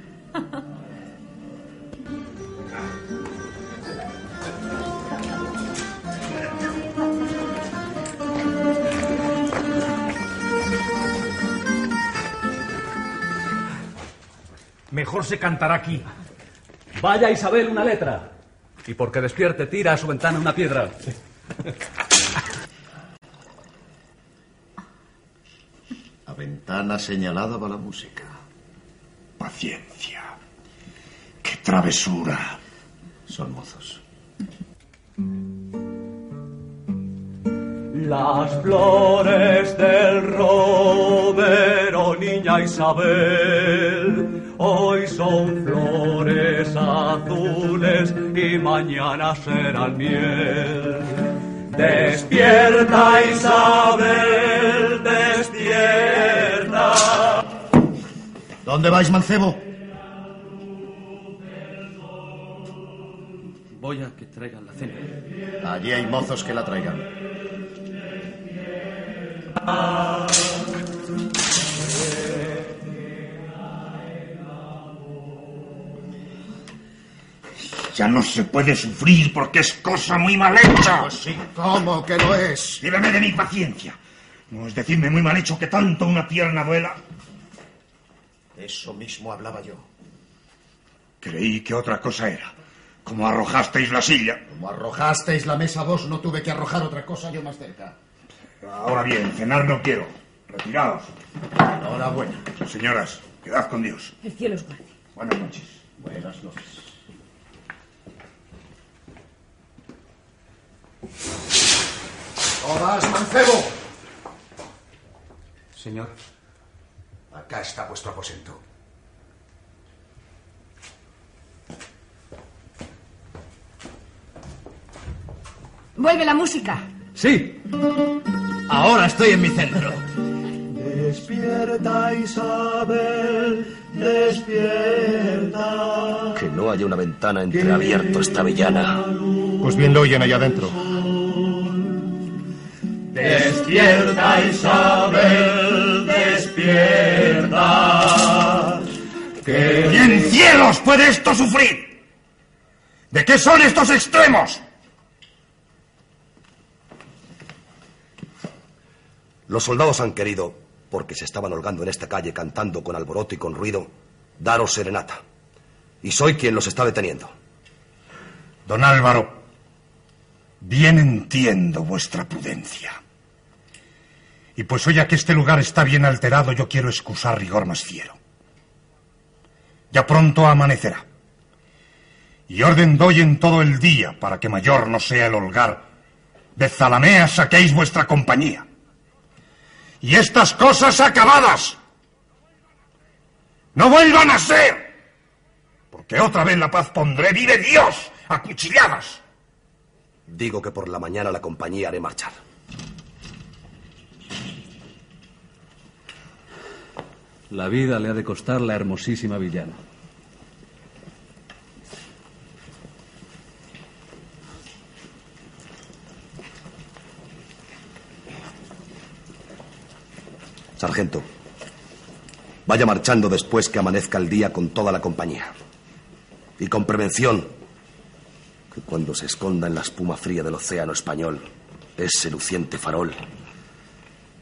S18: Mejor se cantará aquí.
S1: Vaya Isabel una letra. Y porque despierte, tira a su ventana una piedra.
S12: A ventana señalada va la música.
S15: Paciencia. ¡Qué travesura!
S12: Son mozos.
S1: Las flores del romero, niña Isabel, hoy son flores azules y mañana serán miel. Despierta Isabel, despierta.
S12: ¿Dónde vais, mancebo?
S10: Voy a que traigan la cena.
S12: Allí hay mozos que la traigan.
S15: Ya no se puede sufrir porque es cosa muy mal hecha.
S5: Pues sí, ¿cómo que lo es?
S15: Líbrame de mi paciencia. No es decirme muy mal hecho que tanto una pierna duela.
S5: Eso mismo hablaba yo.
S15: Creí que otra cosa era. Como arrojasteis la silla.
S5: Como arrojasteis la mesa vos, no tuve que arrojar otra cosa yo más cerca.
S15: Ahora bien, cenar no quiero. Retiraos.
S5: Enhorabuena.
S15: Señoras, quedad con Dios.
S13: El cielo os guarde.
S15: Buenas noches.
S5: Buenas noches. Tomás Mancebo.
S10: Señor.
S12: Acá está vuestro aposento.
S4: Vuelve la música.
S1: Sí. Ahora estoy en mi centro.
S19: Despierta Isabel, despierta.
S6: Que no haya una ventana entreabierta esta villana.
S7: Pues bien lo oyen allá adentro.
S19: Despierta Isabel, despierta. Que
S15: ¿Y en cielos puede esto sufrir? ¿De qué son estos extremos?
S6: Los soldados han querido, porque se estaban holgando en esta calle cantando con alboroto y con ruido, daros serenata. Y soy quien los está deteniendo.
S15: Don Álvaro, bien entiendo vuestra prudencia. Y pues hoy que este lugar está bien alterado, yo quiero excusar rigor más fiero. Ya pronto amanecerá. Y orden doy en todo el día para que mayor no sea el holgar. De Zalamea saquéis vuestra compañía. Y estas cosas acabadas no vuelvan a ser. Porque otra vez la paz pondré, vive Dios, a cuchilladas.
S6: Digo que por la mañana la compañía haré marchar.
S1: La vida le ha de costar la hermosísima villana.
S6: Sargento, vaya marchando después que amanezca el día con toda la compañía. Y con prevención, que cuando se esconda en la espuma fría del océano español, ese luciente farol,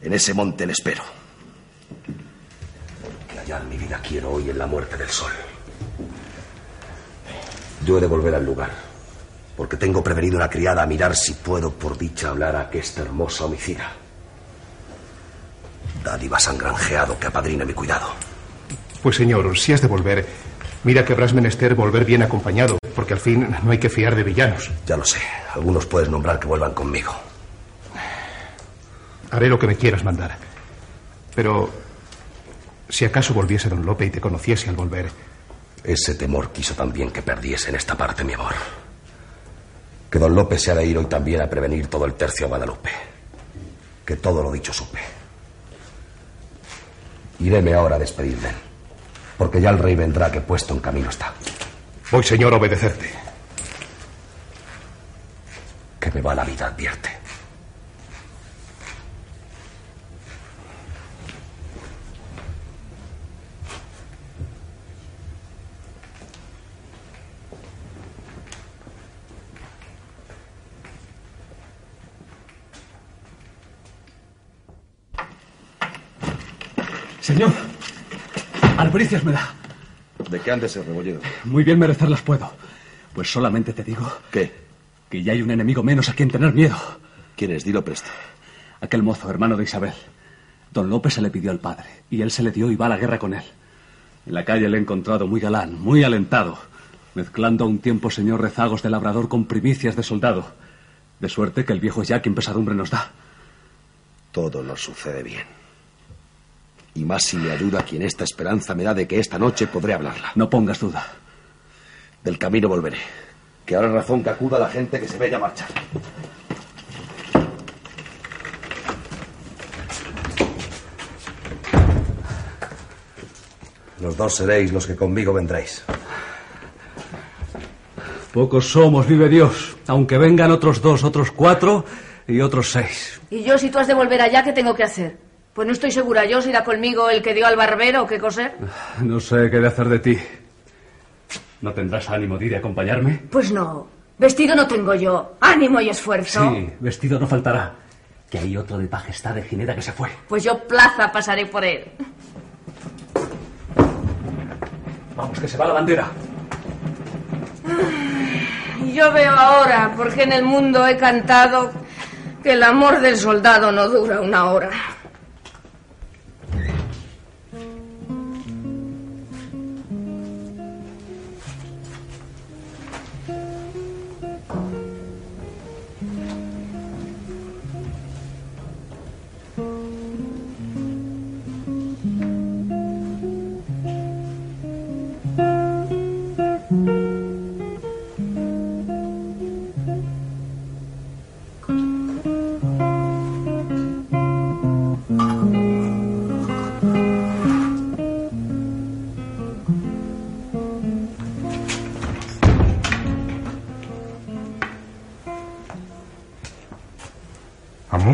S6: en ese monte le espero. Mi vida quiero hoy en la muerte del sol. Yo he de volver al lugar, porque tengo prevenido una criada a mirar si puedo por dicha hablar a aquesta hermosa homicida. Dádivas han granjeado que apadrine mi cuidado.
S7: Pues señor, si has de volver, mira que habrás menester volver bien acompañado, porque al fin no hay que fiar de villanos.
S6: Ya lo sé. Algunos puedes nombrar que vuelvan conmigo.
S7: Haré lo que me quieras mandar. Pero si acaso volviese don Lope y te conociese al volver,
S6: Ese temor quiso también que perdiese en esta parte mi amor. Que don Lope se ha de ir hoy también a prevenir todo el tercio a Guadalupe. Que todo lo dicho supe. Iréme ahora a despedirme. Porque ya el rey vendrá que puesto en camino está.
S7: voy, señor, a obedecerte.
S6: Que me va la vida, advierte.
S1: Señor, albricias me da.
S6: ¿De qué andes el rebolledo?
S1: Muy bien merecerlas puedo. Pues solamente te digo...
S6: ¿Qué?
S1: Que ya hay un enemigo menos a quien tener miedo.
S6: ¿Quién es? Dilo presto.
S1: Aquel mozo, hermano de Isabel. Don López se le pidió al padre, y él se le dio y va a la guerra con él. En la calle le he encontrado muy galán, muy alentado, mezclando a un tiempo señor rezagos de labrador con primicias de soldado. De suerte que el viejo ya quien pesadumbre nos da.
S6: Todo nos sucede bien. Y más si me ayuda quien esta esperanza me da de que esta noche podré hablarla.
S1: No pongas duda.
S6: Del camino volveré. Que ahora es razón que acuda la gente que se vaya a marchar. Los dos seréis los que conmigo vendréis.
S1: Pocos somos, vive Dios. Aunque vengan otros dos, otros cuatro y otros seis.
S4: Y yo, si tú has de volver allá, ¿qué tengo que hacer? Pues no estoy segura yo si irá conmigo el que dio al barbero o qué coser. (sighs)
S1: No sé qué de hacer de ti. ¿No tendrás ánimo de ir a acompañarme?
S4: Pues no. Vestido no tengo yo. Ánimo y esfuerzo.
S1: Sí, vestido no faltará. Que hay otro de Majestad de Ginebra que se fue.
S4: Pues yo plaza pasaré por él.
S1: Vamos, que se va la bandera.
S4: Y yo veo ahora, porque en el mundo he cantado, que el amor del soldado no dura una hora.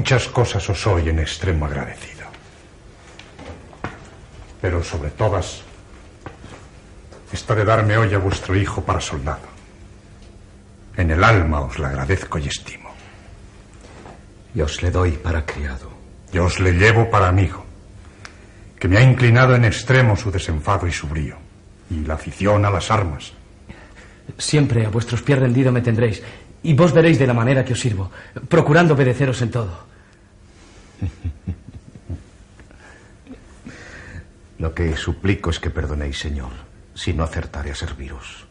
S15: Muchas cosas os soy en extremo agradecido. Pero sobre todas, esta de darme hoy a vuestro hijo para soldado. En el alma os la agradezco y estimo.
S11: Y os le doy para criado.
S15: Y os le llevo para amigo, que me ha inclinado en extremo su desenfado y su brío, y la afición a las armas.
S10: Siempre a vuestros pies rendido me tendréis, y vos veréis de la manera que os sirvo, procurando obedeceros en todo. (laughs)
S15: Lo que suplico es que perdonéis, Señor, si no acertaré a serviros.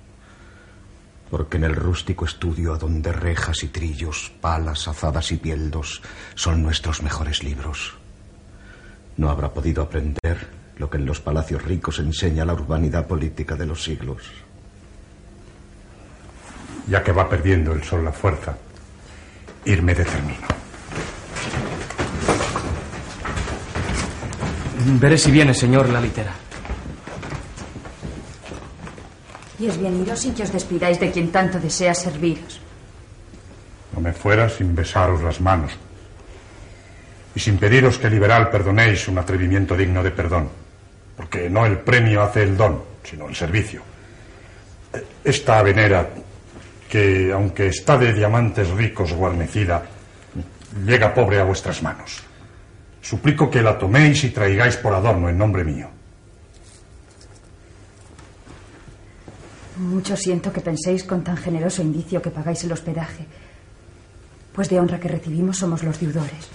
S15: Porque en el rústico estudio, a donde rejas y trillos, palas, azadas y pieldos son nuestros mejores libros, no habrá podido aprender lo que en los palacios ricos enseña la urbanidad política de los siglos. Ya que va perdiendo el sol la fuerza, irme determino.
S10: Veré si viene, señor, la litera.
S9: Y es bien iros sin que os despidáis de quien tanto desea serviros.
S15: No me fuera sin besaros las manos y sin pediros que liberal perdonéis un atrevimiento digno de perdón, porque no el premio hace el don, sino el servicio. Esta avenera, que aunque está de diamantes ricos guarnecida, llega pobre a vuestras manos. Suplico que la toméis y traigáis por adorno en nombre mío.
S9: Mucho siento que penséis con tan generoso indicio que pagáis el hospedaje, pues de honra que recibimos somos los deudores.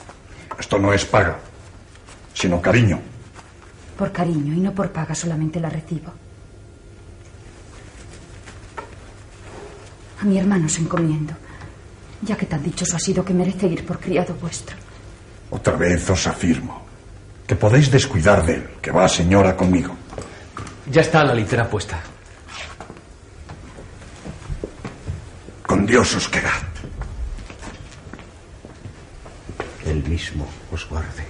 S15: Esto no es paga, sino cariño.
S9: Por cariño y no por paga solamente la recibo. A mi hermano os encomiendo, ya que tan dichoso ha sido que merece ir por criado vuestro.
S15: Otra vez os afirmo que podéis descuidar de él, que va señora conmigo.
S10: Ya está la litera puesta.
S15: Con Dios os quedad.
S11: Él mismo os guarde.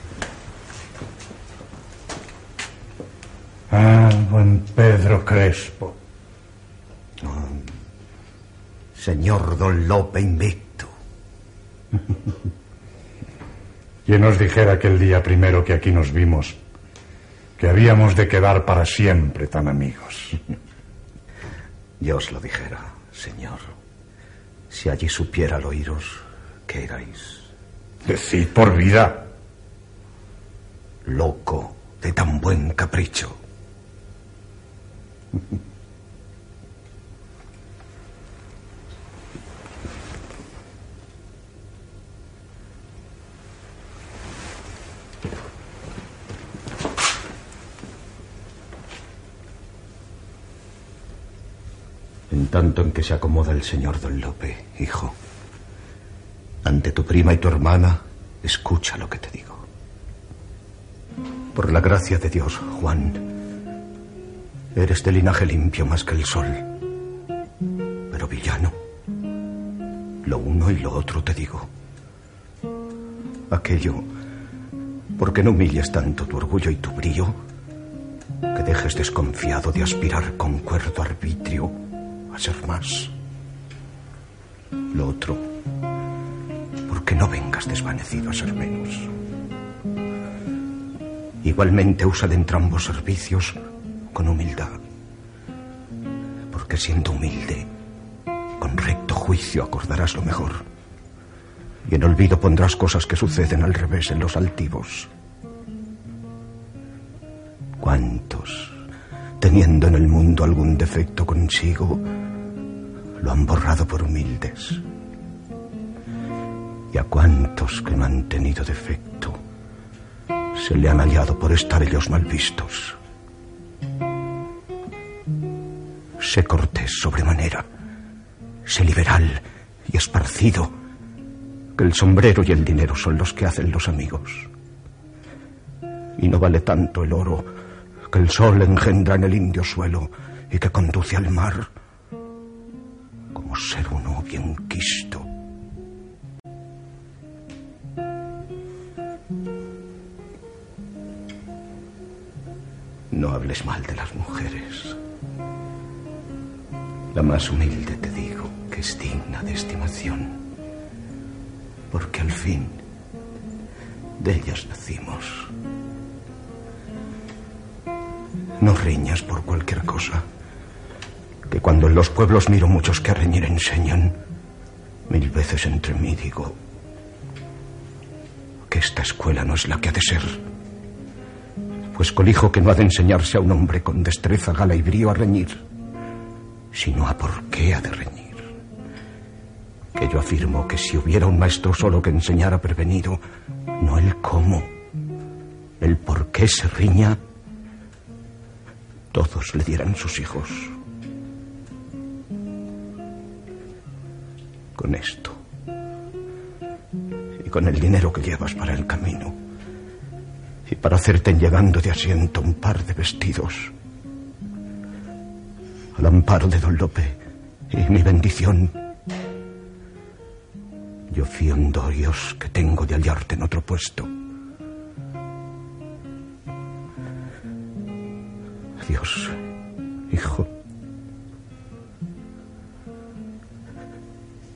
S15: Ah, buen Pedro Crespo.
S11: Señor Don Lope Invicto. (laughs)
S15: ¿Quién nos dijera aquel día primero que aquí nos vimos que habíamos de quedar para siempre tan amigos? (laughs)
S11: Yo os lo dijera, señor. Si allí supiera al oíros que erais
S15: Decid por vida.
S11: loco de tan buen capricho. (laughs) En tanto en que se acomoda el señor Don Lope, hijo, ante tu prima y tu hermana, escucha lo que te digo. Por la gracia de Dios, Juan, eres de linaje limpio más que el sol, pero villano. Lo uno y lo otro te digo. Aquello, porque no humilles tanto tu orgullo y tu brío, que dejes desconfiado de aspirar con cuerdo arbitrio a ser más. Lo otro, porque no vengas desvanecido a ser menos. Igualmente usa de entrambos servicios con humildad, Porque siendo humilde, con recto juicio acordarás lo mejor. Y en olvido pondrás cosas que suceden al revés en los altivos. ¿Cuántos, teniendo en el mundo algún defecto consigo, lo han borrado por humildes? ¿Y a cuántos que no han tenido defecto se le han hallado por estar ellos mal vistos? Sé cortés sobremanera, sé liberal y esparcido, que el sombrero y el dinero son los que hacen los amigos. Y no vale tanto el oro que el sol engendra en el indio suelo y que conduce al mar, ser uno bien quisto. No hables mal de las mujeres. La más humilde te digo que es digna de estimación, porque al fin de ellas nacimos. No riñas por cualquier cosa, que cuando en los pueblos miro muchos que a reñir enseñan, mil veces entre mí digo que esta escuela no es la que ha de ser pues colijo que no ha de enseñarse a un hombre con destreza, gala y brío a reñir, sino a por qué ha de reñir. Que yo afirmo que si hubiera un maestro solo que enseñara prevenido, no el cómo, el por qué se riña, todos le dieran sus hijos. Con esto y con el dinero que llevas para el camino y para hacerte llegando de asiento un par de vestidos. Al amparo de don Lope y mi bendición, yo fiendo a Dios que tengo de hallarte en otro puesto. Adiós, hijo.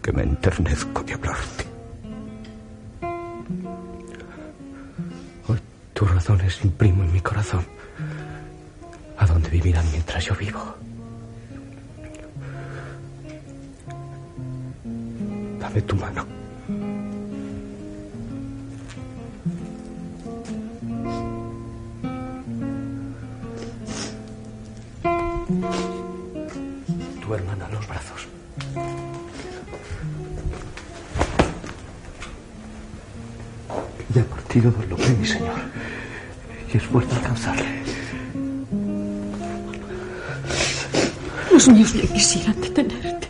S11: Que me enternezco de hablarte.
S10: Tus razones imprimo en mi corazón. ¿A dónde vivirán mientras yo vivo? Dame tu mano. Tu hermana los brazos. Partido Don Lope, mi señor. Y es fuerte alcanzarle.
S13: Los míos le quisieran detenerte.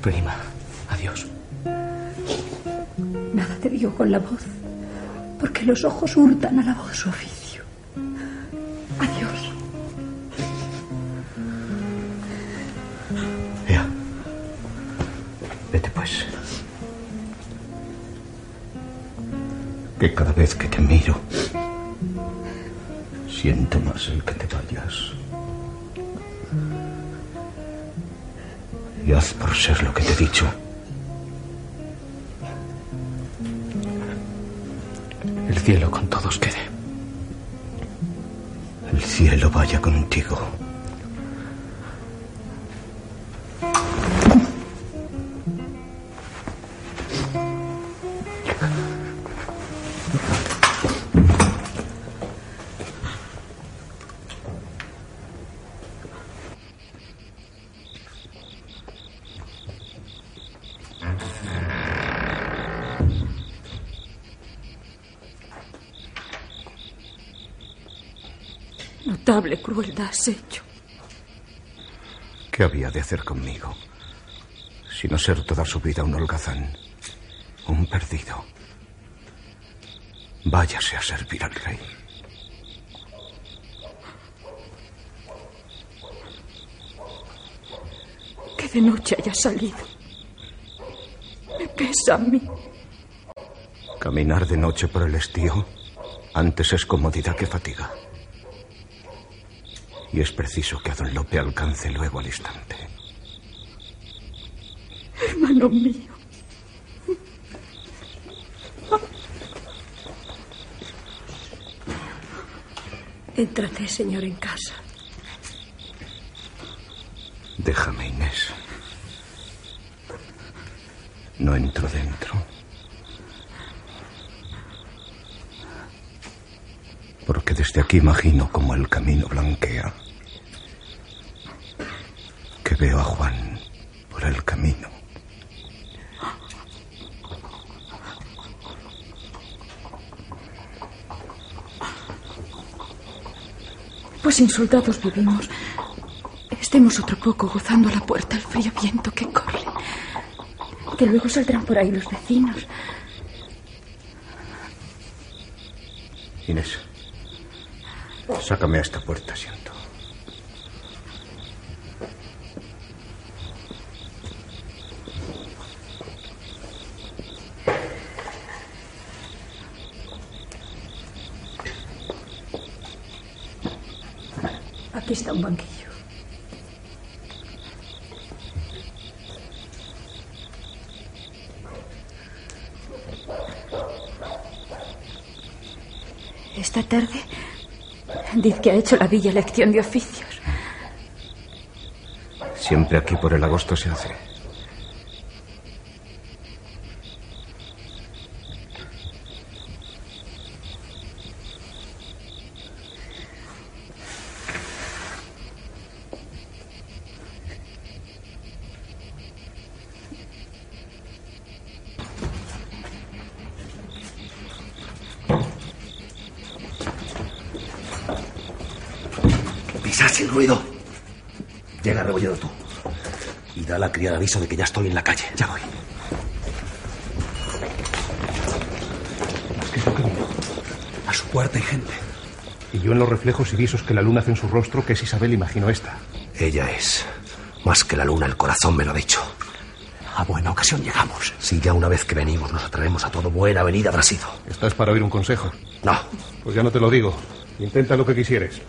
S10: Prima, adiós.
S13: Nada te digo con la voz, porque los ojos hurtan a la voz su oficio.
S11: Que cada vez que te miro, siento más el que te vayas. Y haz por ser lo que te he dicho.
S10: El cielo con todos quede.
S11: El cielo vaya contigo.
S13: Crueldad has hecho.
S11: ¿Qué había de hacer conmigo? Sino ser toda su vida un holgazán, un perdido. Váyase a servir al rey.
S13: Que de noche haya salido. Me pesa a mí.
S11: Caminar de noche por el estío antes es comodidad que fatiga. Y es preciso que a don Lope alcance luego al instante.
S13: Hermano mío. Entrate, señor, en casa.
S11: Déjame, Inés. No entro dentro. Porque desde aquí imagino cómo el camino blanquea. Veo a Juan por el camino.
S13: Pues insultados vivimos. Estemos otro poco gozando a la puerta el frío viento que corre. Que luego saldrán por ahí los vecinos.
S11: Inés, sácame a esta puerta, siento.
S13: Aquí está un banquillo. Esta tarde dice que ha hecho la villa lección de oficios.
S11: Siempre aquí por el agosto se hace.
S6: Pisa sin ruido. Llega rebolledo tú. Y da a la criada aviso de que ya estoy en la calle. Ya voy.
S7: A su puerta hay gente. Y yo en los reflejos y visos que la luna hace en su rostro, que es Isabel, imagino esta.
S6: Ella es. Más que la luna, el corazón me lo ha dicho. A buena ocasión llegamos. Si ya una vez que venimos nos atraemos a todo, buena venida habrá sido.
S7: ¿Estás para oír un consejo?
S6: No.
S7: Pues ya no te lo digo. Intenta lo que quisieres.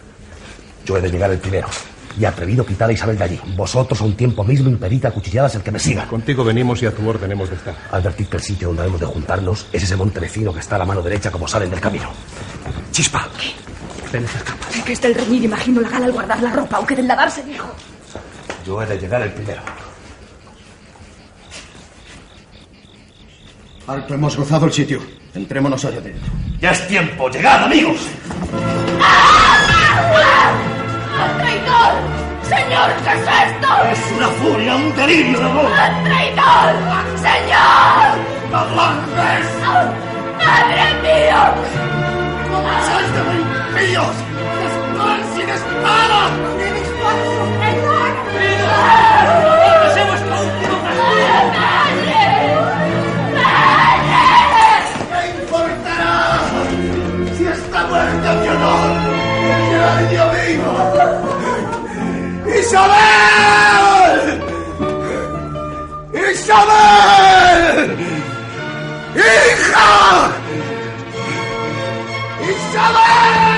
S6: Yo he de llegar el primero. Y atrevido quitar a Isabel de allí. Vosotros a un tiempo mismo impedid a cuchilladas el que me siga.
S7: Contigo venimos y a tu orden hemos de estar.
S6: Advertid que el sitio donde hemos de juntarnos es ese monte vecino que está a la mano derecha como salen del camino. Chispa. Ven, escapa.
S13: Que está el reñir, imagino la gala al guardar la ropa, aunque del lavarse dijo.
S6: Yo he de llegar el primero.
S20: Alto, hemos gozado el sitio. Entrémonos allá dentro.
S6: Ya es tiempo. ¡Llegad, amigos!
S19: ¡Señor, qué es esto!
S6: Es una furia, un delirio de amor.
S19: ¡Traidor! ¡Señor!
S6: ¡No mandes!
S19: ¡Padre mío!
S6: ¡No de impíos! ¡Están sin espada!
S19: ¡Hacemos
S6: ¿Qué importará? Si está muerta mi honor, vivo. ¡Isabel! ¡Isabel! ¡Hija! ¡Isabel!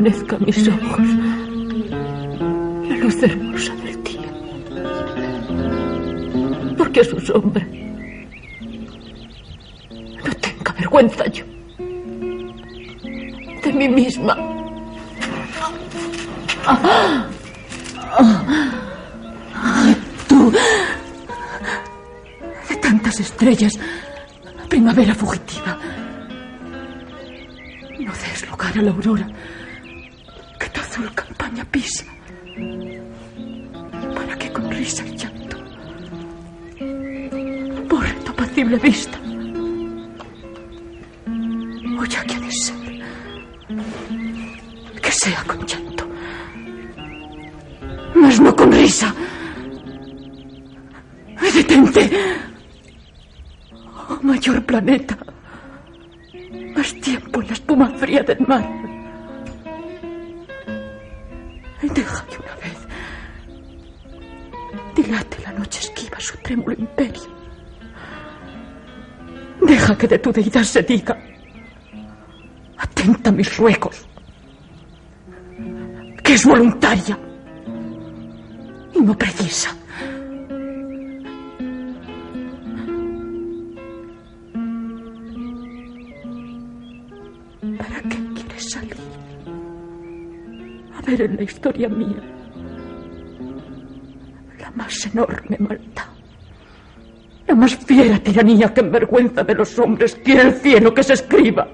S13: Nunca amanezca a mis ojos la luz hermosa del día. Porque a su sombra no tenga vergüenza yo de mí misma. Tú, de tantas estrellas, primavera fugitiva. No des lugar a la aurora tu deidad se diga. Atenta a mis ruegos. Que es voluntaria. Y no precisa. ¿Para qué quieres salir? A ver en la historia mía. La más enorme maldad. La más fiera tiranía que en vergüenza de los hombres quiere el cielo que se escriba.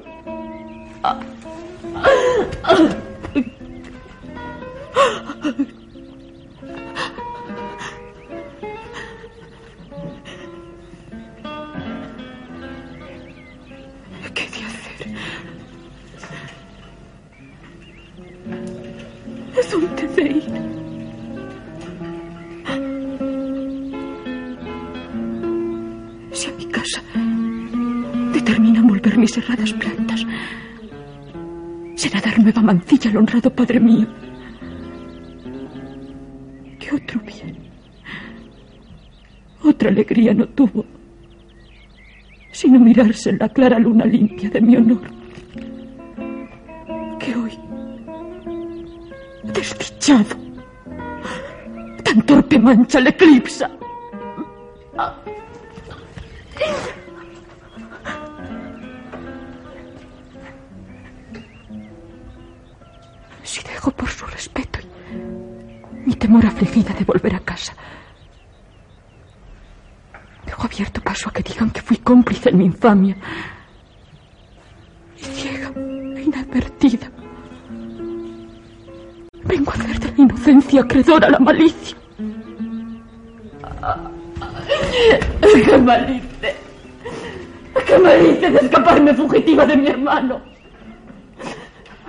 S13: ¿Qué de hacer? ¿Dónde de ir? Determinan volver mis erradas plantas, será dar nueva mancilla al honrado padre mío. Que otro bien, otra alegría no tuvo, sino mirarse en la clara luna limpia de mi honor. Que hoy, desdichado, tan torpe mancha le eclipsa. Si dejo por su respeto y mi temor afligida de volver a casa, dejo abierto paso a que digan que fui cómplice en mi infamia y ciega e inadvertida. Vengo a hacer de la inocencia acreedora la malicia. ¿Qué malicia? ¿Qué malicia de escaparme fugitiva de mi hermano?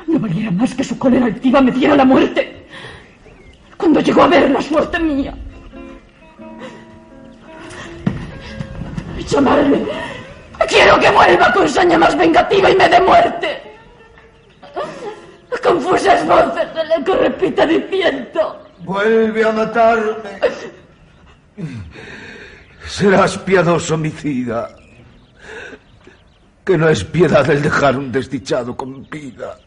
S13: No valiera más que su cólera altiva me diera la muerte. Cuando llegó a ver la suerte mía. Llamarle. Quiero que vuelva con saña más vengativa y me dé muerte. Confusas voces del eco repita diciendo.
S11: Vuelve a matarme. Serás piadoso homicida. Que no es piedad el dejar un desdichado con vida.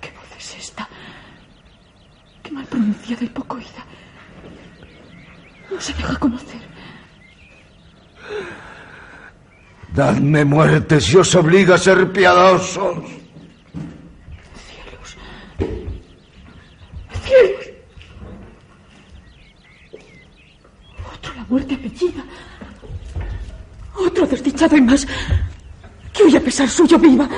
S13: ¿Qué voz es esta? Qué mal pronunciada y poco oída. No se deja conocer.
S11: Dadme muerte si os obliga a ser piadosos.
S13: Cielos. Cielos. Otro la muerte apellida. Otro desdichado y más. Que hoy a pesar suyo viva.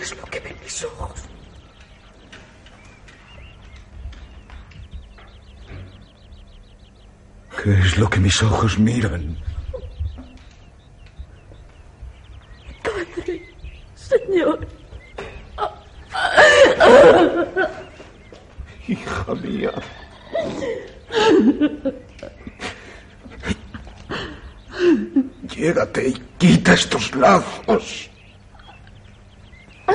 S13: Es lo que ven mis ojos?
S11: ¿Qué es lo que mis ojos miran?
S13: Padre, Señor.
S11: Hija mía. Llégate y quita estos lazos.
S13: No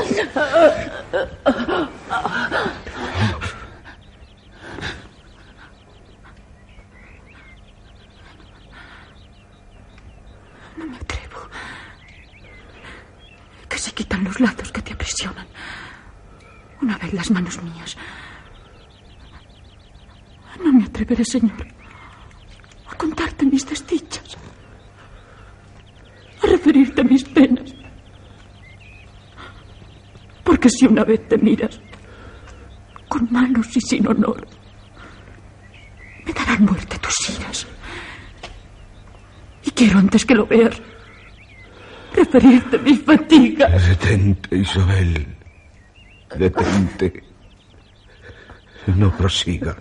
S13: me atrevo. Que se quitan los lazos que te aprisionan. Una vez las manos mías. No me atreveré, Señor, a contarte mis desdichas. A referirte mis penas. Porque si una vez te miras con manos y sin honor, me darán muerte tus iras. Y quiero antes que lo veas transferirte mis fatigas.
S11: Detente, Isabel. Detente. No prosigas.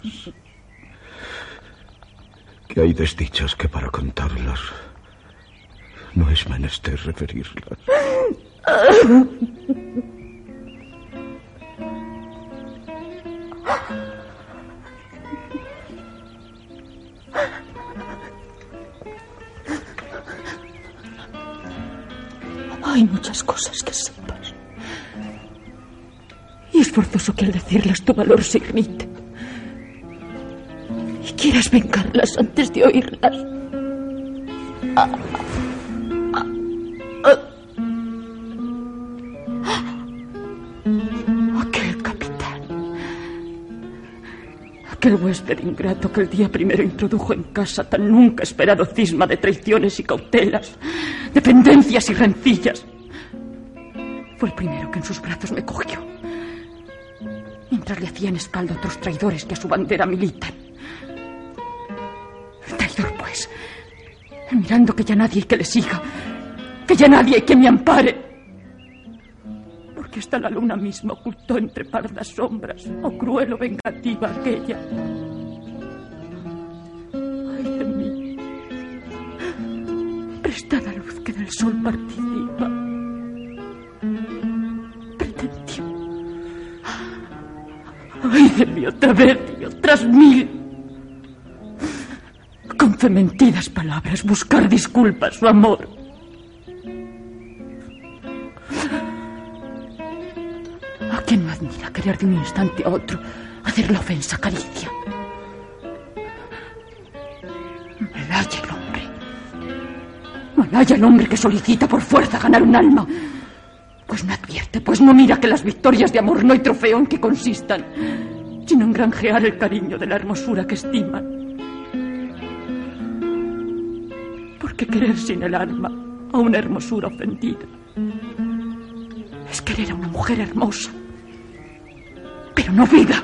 S11: Que hay desdichas que para contarlas no es menester referirlas. (laughs)
S13: Hay muchas cosas que sepas. Y es forzoso que al decirlas tu valor se irrite. Y quieras vengarlas antes de oírlas. Aquel Aquel huésped ingrato que el día primero introdujo en casa tan nunca esperado cisma de traiciones y cautelas, dependencias y rencillas. Fue el primero que en sus brazos me cogió, mientras le hacían espalda a otros traidores que a su bandera militan. Traidor, pues, mirando que ya nadie hay que le siga, que ya nadie hay que me ampare. Hasta la luna misma ocultó entre pardas sombras, o cruel o vengativa aquella. Ay de mí, prestada luz que del sol participa. Pretendió. Ay de mí otra vez y otras mil. Con fementidas palabras buscar disculpas su amor. De un instante a otro hacer la ofensa caricia? Malaya el hombre. Malaya el hombre que solicita por fuerza ganar un alma. Pues no advierte, pues no mira que las victorias de amor no hay trofeo en que consistan, sino en granjear el cariño de la hermosura que estiman. Porque querer sin el alma a una hermosura ofendida es querer a una mujer hermosa, pero no viva.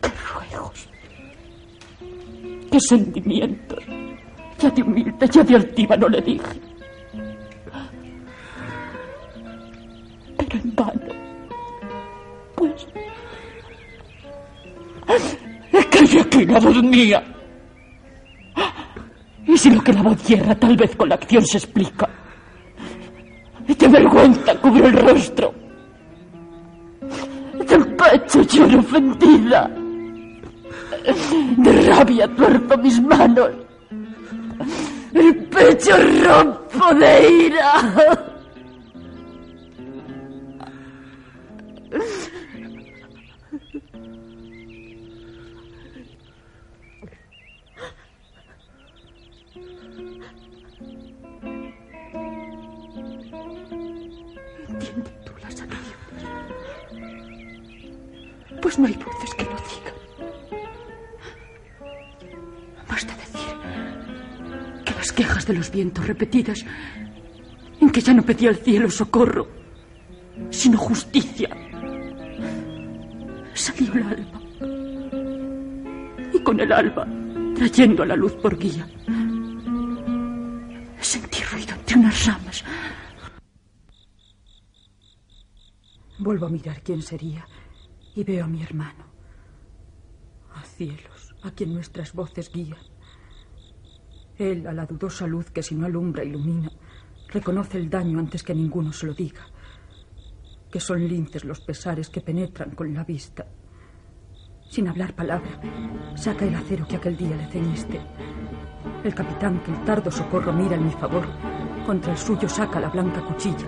S13: ¡Qué ruegos! ¡Qué sentimientos! Ya de humilde, ya de altiva no le dije. Pero en vano. Pues. Es que yo aquí la voz mía. Y si lo que la voz tal vez con la acción se explica. De vergüenza cubre el rostro. Del pecho lloro ofendida. De rabia tuerzo mis manos. El pecho rompo de ira. Pues no hay voces que lo digan. Basta decir que las quejas de los vientos repetidas, en que ya no pedía al cielo socorro, sino justicia, salió el alma. Y con el alma, trayendo a la luz por guía, sentí ruido entre unas ramas. Vuelvo a mirar quién sería y veo a mi hermano. A cielos, a quien nuestras voces guían. Él, a la dudosa luz que si no alumbra ilumina, reconoce el daño antes que ninguno se lo diga. Que son linces los pesares que penetran con la vista. Sin hablar palabra, saca el acero que aquel día le ceñiste. El capitán que el tardo socorro mira en mi favor, contra el suyo saca la blanca cuchilla.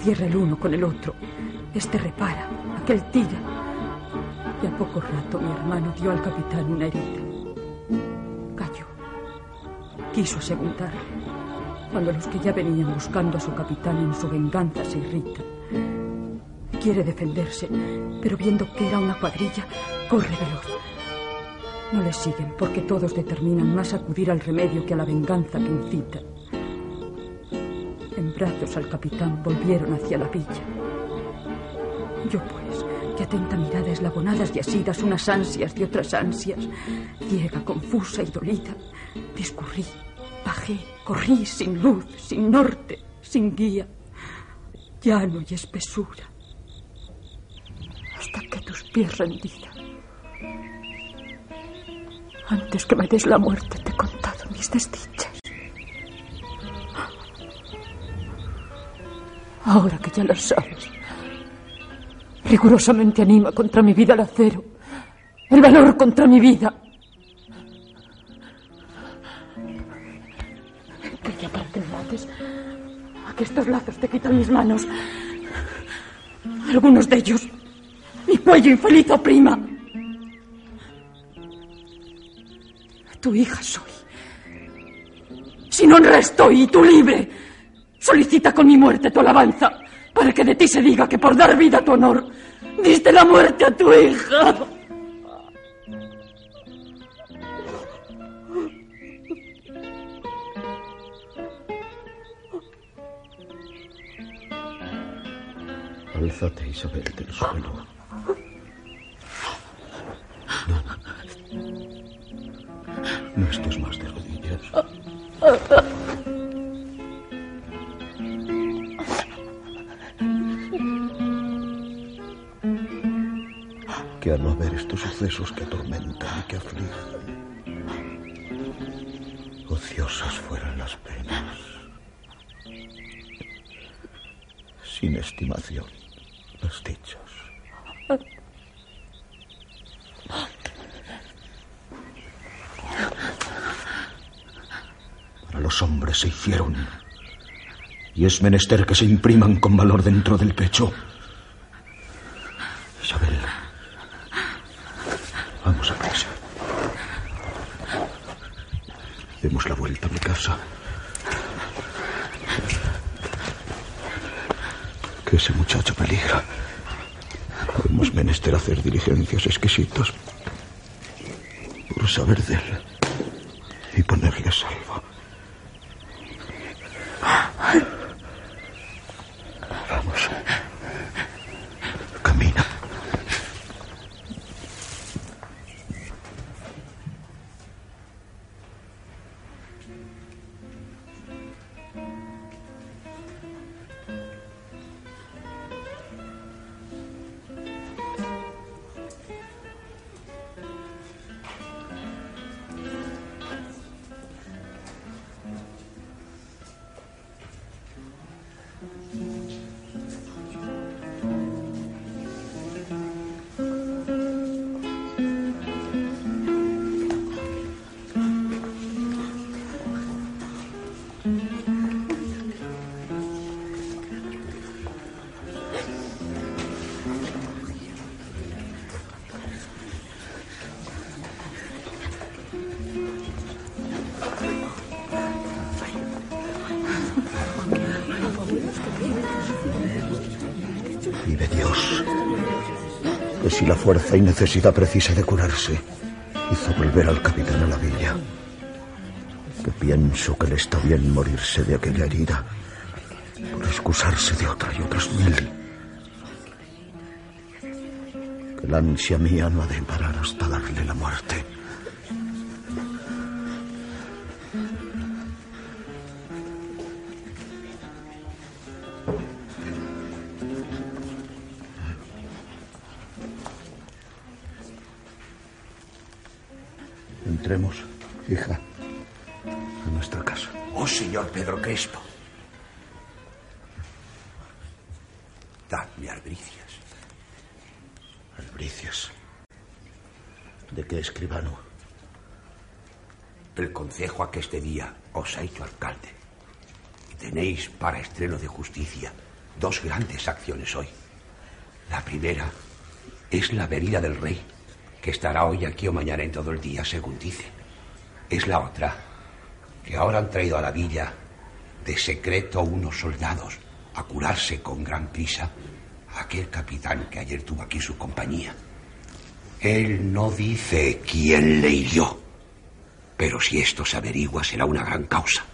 S13: Cierra el uno con el otro. Este repara, aquel tira. Y a poco rato mi hermano dio al capitán una herida. Cayó. Quiso asegundarle, cuando los que ya venían buscando a su capitán en su venganza se irritan. Quiere defenderse, pero viendo que era una cuadrilla, corre veloz. No le siguen porque todos determinan más acudir al remedio que a la venganza que incita. En brazos al capitán volvieron hacia la villa. Yo, y atenta mirada eslabonadas y asidas unas ansias de otras ansias, ciega, confusa y dolida, discurrí, bajé, corrí sin luz, sin norte, sin guía, llano y espesura, hasta que tus pies rendida. Antes que me des la muerte te he contado mis desdichas. Ahora que ya las sabes, rigurosamente anima contra mi vida el acero, el valor contra mi vida. Que me mates, a que estos lazos te quitan mis manos. Algunos de ellos, mi cuello infeliz oprima. Tu hija soy. Sin honra estoy y tú libre. Solicita con mi muerte tu alabanza para que de ti se diga que por dar vida a tu honor diste la muerte a tu hija.
S11: Alzate, Isabel, del suelo. No. No estés más de rodillas. Que al no haber estos sucesos que atormentan y que afligen, ociosas fueran las penas, sin estimación las dichas. Para los hombres se hicieron. Y es menester que se impriman con valor dentro del pecho. Isabel. Vamos a prisa. Demos la vuelta a mi casa. Que ese muchacho peligra. Hemos menester hacer diligencias exquisitas por saber de él y ponerle a salvo. Vamos. Si la fuerza y necesidad precisa de curarse, hizo volver al capitán a la villa. Que pienso que le está bien morirse de aquella herida, por excusarse de otra y otras mil. Que la ansia mía no ha de parar hasta darle la muerte. De
S21: justicia dos grandes acciones hoy. La primera es la venida del rey, que estará hoy aquí o mañana en todo el día, según dice. Es la otra, que ahora han traído a la villa de secreto unos soldados a curarse con gran prisa a aquel capitán que ayer tuvo aquí su compañía. Él no dice quién le hirió, pero si esto se averigua será una gran causa.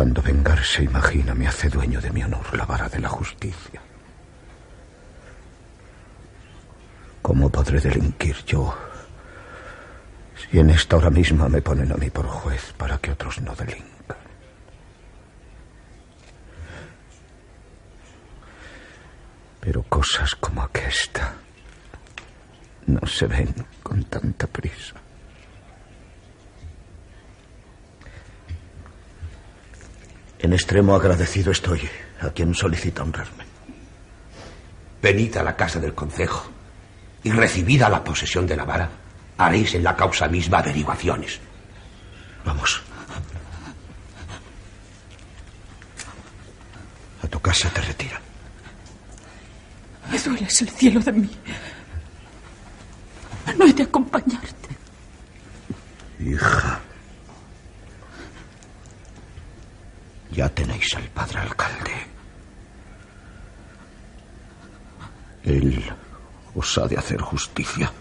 S11: Cuando
S22: vengarse, imagina, me hace dueño de mi honor la vara de la justicia. ¿Cómo podré delinquir yo si en esta hora misma me ponen a mí por juez para que otros no delincan? Pero cosas como aquesta no se ven con tanta prisa.
S23: En extremo agradecido estoy a quien solicita honrarme. Venid a la casa del concejo y recibida la posesión de la vara, haréis en la causa misma averiguaciones. Vamos. A tu casa te retira.
S13: Me dueles el cielo de mí. No he de acompañarte.
S23: Hija. Ya tenéis al padre alcalde. Él os ha de hacer justicia.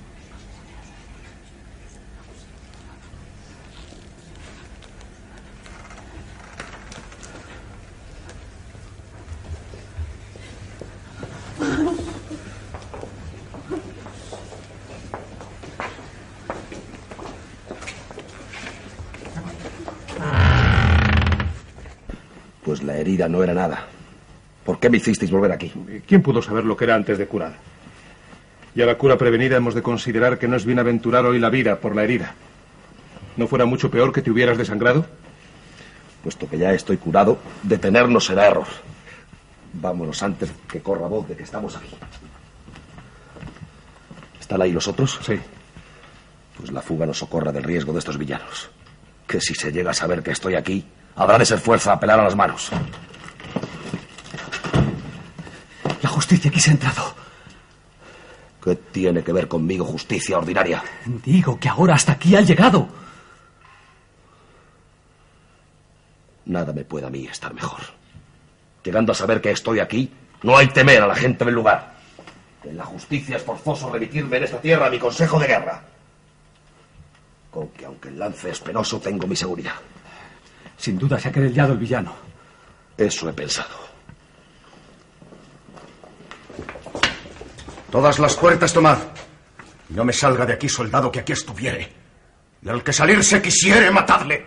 S6: No era nada. ¿Por qué me hicisteis volver aquí?
S7: ¿Quién pudo saber lo que era antes de curar? Y a la cura prevenida hemos de considerar que no es bienaventurar hoy la vida por la herida. ¿No fuera mucho peor que te hubieras desangrado?
S6: Puesto que ya estoy curado, detenernos será error. Vámonos antes que corra voz de que estamos aquí. ¿Están ahí los otros?
S7: Sí.
S6: Pues la fuga nos socorra del riesgo de estos villanos. Que si se llega a saber que estoy aquí, habrá de ser fuerza a pelar a las manos.
S1: La justicia aquí se ha entrado.
S6: ¿Qué tiene que ver conmigo justicia ordinaria?
S1: Digo que ahora hasta aquí ha llegado.
S6: Nada me puede a mí estar mejor. Llegando a saber que estoy aquí, no hay temer a la gente del lugar. En la justicia es forzoso remitirme en esta tierra a mi consejo de guerra. Con que aunque el lance es penoso, tengo mi seguridad.
S1: Sin duda se ha querellado el villano.
S6: Eso he pensado.
S11: Todas las puertas tomad. No me salga de aquí soldado que aquí estuviere. Y al que salirse quisiere, matadle.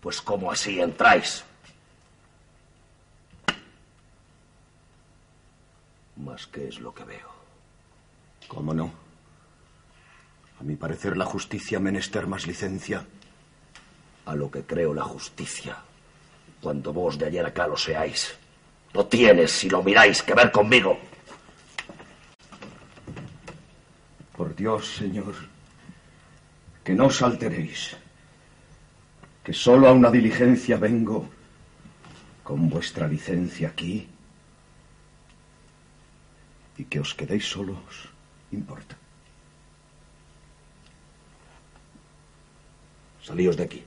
S6: Pues ¿cómo así entráis? Más que es lo que veo.
S11: ¿Cómo no? A mi parecer la justicia menester más licencia.
S6: A lo que creo la justicia. Cuando vos de ayer acá lo seáis. No tienes, si lo miráis, que ver conmigo.
S11: Por Dios, señor, que no os alteréis. Que solo a una diligencia vengo con vuestra licencia aquí. Y que os quedéis solos importa.
S6: Salíos de aquí.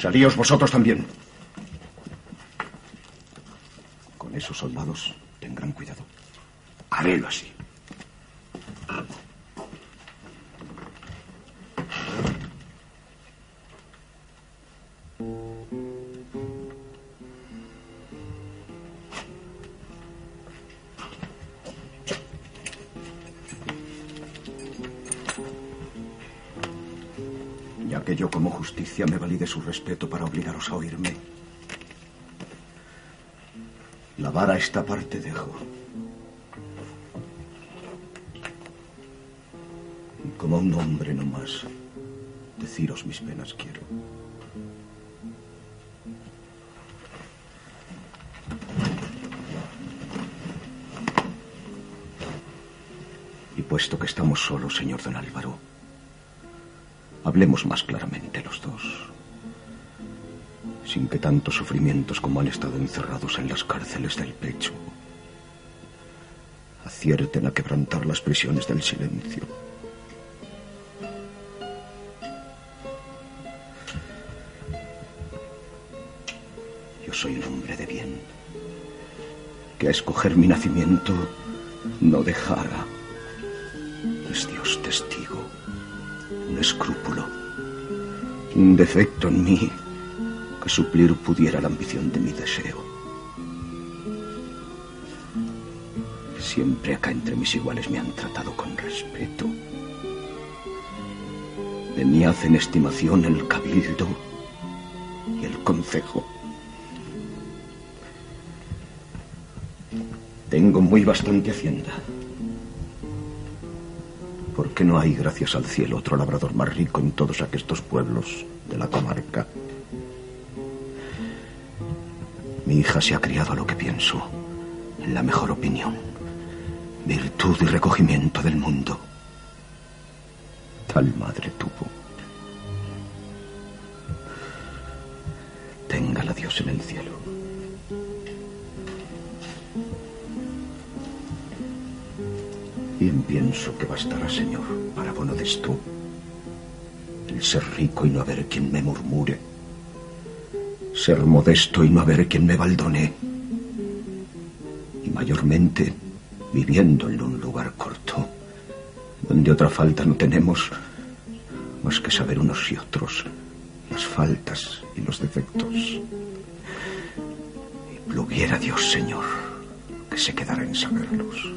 S11: Salíos vosotros también. Con esos soldados tendrán cuidado. Harélo así. Yo como justicia me valí de su respeto para obligaros a oírme. La vara esta parte dejo. Como un hombre no más, deciros mis penas quiero. Y puesto que estamos solos, señor don Álvaro, hablemos más claramente los dos, sin que tantos sufrimientos como han estado encerrados en las cárceles del pecho acierten a quebrantar las prisiones del silencio. Yo soy un hombre de bien, que a escoger mi nacimiento no dejara un defecto en mí que suplir pudiera la ambición de mi deseo. Siempre acá entre mis iguales me han tratado con respeto. De mí hacen estimación el cabildo y el concejo. Tengo muy bastante hacienda. Porque no hay, gracias al cielo, otro labrador más rico en todos aquestos pueblos de la comarca. Mi hija se ha criado a lo que pienso, en la mejor opinión, virtud y recogimiento del mundo. Tal madre tuvo. Ser rico y no haber quien me murmure, ser modesto y no haber quien me baldone, y mayormente viviendo en un lugar corto, donde otra falta no tenemos más que saber unos y otros las faltas y los defectos. Y pluguiera Dios, Señor, que se quedara en saberlos.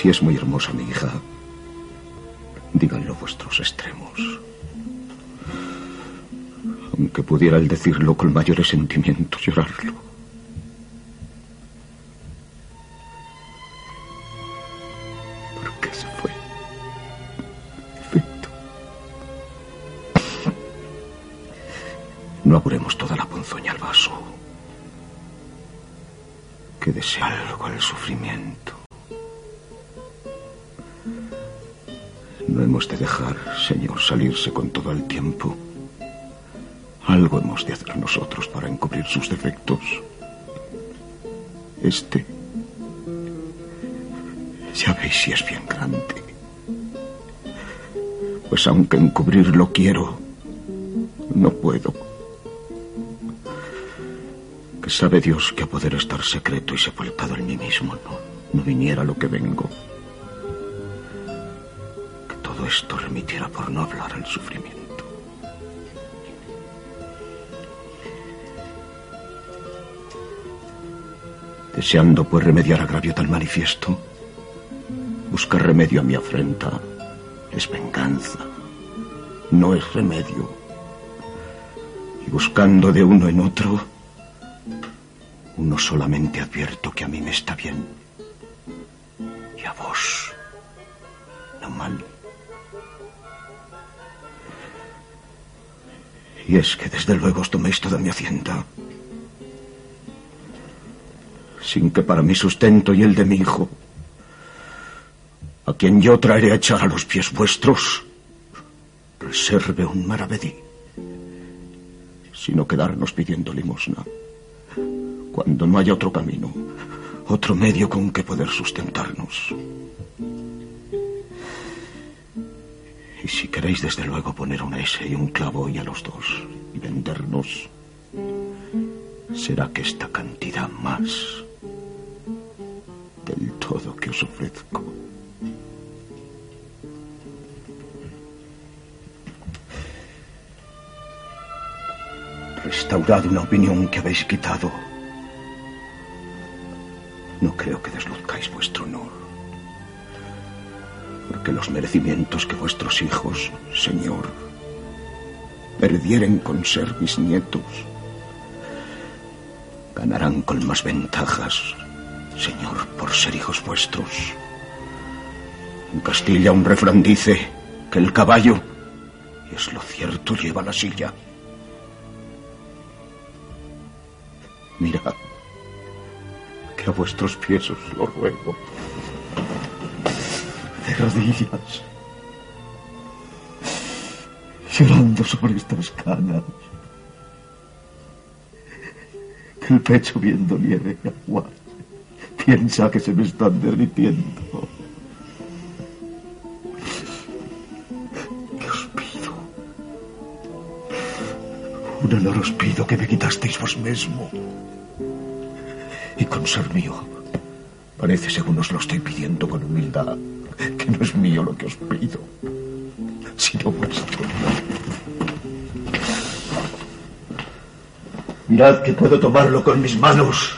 S11: Si es muy hermosa mi hija, díganlo vuestros extremos. Aunque pudiera el decirlo con mayores sentimientos, llorarlo. Todo el tiempo. Algo hemos de hacer nosotros para encubrir sus defectos. Este, ya veis si es bien grande. Pues aunque encubrirlo quiero, no puedo. Que sabe Dios que a poder estar secreto y sepultado en mí mismo no, no viniera lo que vengo. Esto remitiera por no hablar al sufrimiento. Deseando pues remediar agravio tan manifiesto, buscar remedio a mi afrenta es venganza, no es remedio. Y buscando de uno en otro, uno solamente advierto que a mí me está bien y a vos Y es que desde luego os toméis toda mi hacienda, sin que para mi sustento y el de mi hijo, a quien yo traeré a echar a los pies vuestros, reserve un maravedí, sino quedarnos pidiendo limosna, cuando no haya otro camino, otro medio con que poder sustentarnos. Queréis desde luego poner una S y un clavo y a los dos y vendernos, será que esta cantidad más del todo que os ofrezco. Restaurad una opinión que habéis quitado. No creo que desluzcáis. Porque los merecimientos que vuestros hijos, Señor, perdieren con ser mis nietos, ganarán con más ventajas, Señor, por ser hijos vuestros. En Castilla un refrán dice que el caballo, y es lo cierto, lleva la silla. Mirad, que a vuestros pies os lo ruego. Rodillas. Llorando sobre estas canas. Que el pecho viendo nieve y agua. Piensa que se me están derritiendo. Os pido Un honor os pido que me quitasteis vos mismo. Y con ser mío, parece según os lo estoy pidiendo con humildad, que no es mío lo que os pido, sino vuestro. Mirad que puedo tomarlo con mis manos.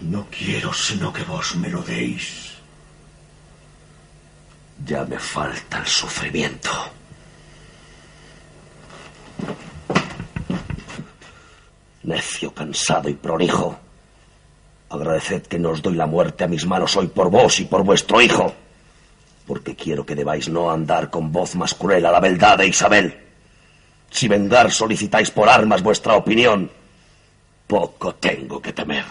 S11: Y no quiero sino que vos me lo deis.
S6: Ya me falta el sufrimiento. Necio, cansado y prolijo. Agradeced que no os doy la muerte a mis manos hoy por vos y por vuestro hijo. Porque quiero que debáis no andar con voz más cruel a la beldad de Isabel. Si vengar solicitáis por armas vuestra opinión, poco tengo que temer.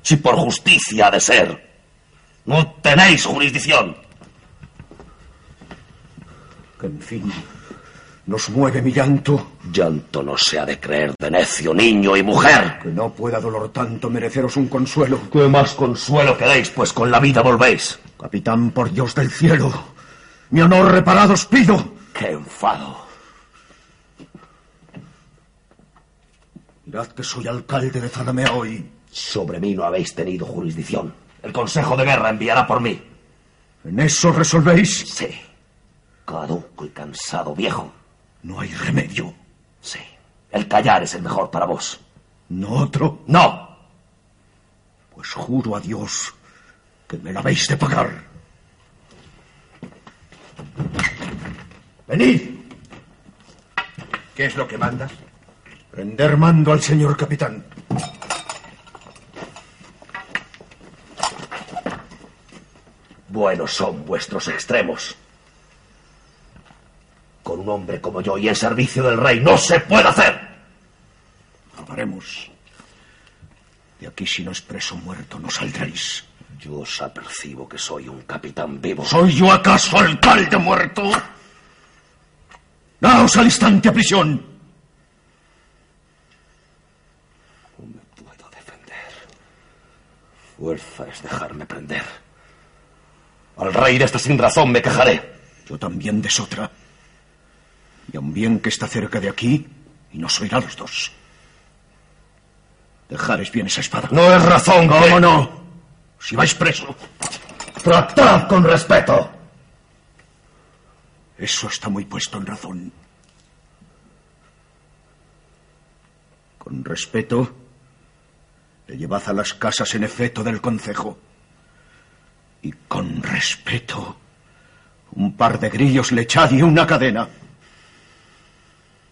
S6: Si por justicia ha de ser, no tenéis jurisdicción.
S11: Que en fin, nos mueve mi llanto.
S6: Llanto no se ha de creer de necio, niño y mujer.
S11: Que no pueda dolor tanto mereceros un consuelo.
S6: ¿Qué más consuelo queréis, pues con la vida volvéis?
S11: Capitán, por Dios del cielo, mi honor reparado os pido.
S6: ¡Qué enfado!
S11: Mirad que soy alcalde de Zalamea hoy.
S6: Sobre mí no habéis tenido jurisdicción. El Consejo de Guerra enviará por mí.
S11: ¿En eso resolvéis?
S6: Sí. Caduco y cansado viejo.
S11: No hay remedio.
S6: Sí. El callar es el mejor para vos.
S11: ¿No otro?
S6: No.
S11: Pues juro a Dios que me la habéis de pagar. Venid.
S24: ¿Qué es lo que mandas?
S11: Prender mando al señor capitán.
S6: Buenos son vuestros extremos. Con un hombre como yo y en servicio del rey no se puede hacer.
S11: Amaremos. De aquí si no es preso muerto no saldréis.
S6: Yo os apercibo que soy un capitán vivo.
S11: ¿Soy yo acaso alcalde muerto? Daos al instante a prisión.
S6: No me puedo defender. Fuerza es dejarme prender. Al rey de esta sin razón me quejaré.
S11: Yo también de otra. Y aun bien que está cerca de aquí, y nos oirá los dos. Dejares bien esa espada.
S6: No es razón.
S11: ¿Cómo no? Si vais preso.
S6: Tratad con respeto.
S11: Eso está muy puesto en razón. Con respeto, le llevad a las casas en efecto del concejo. Y con respeto, un par de grillos le echad y una cadena.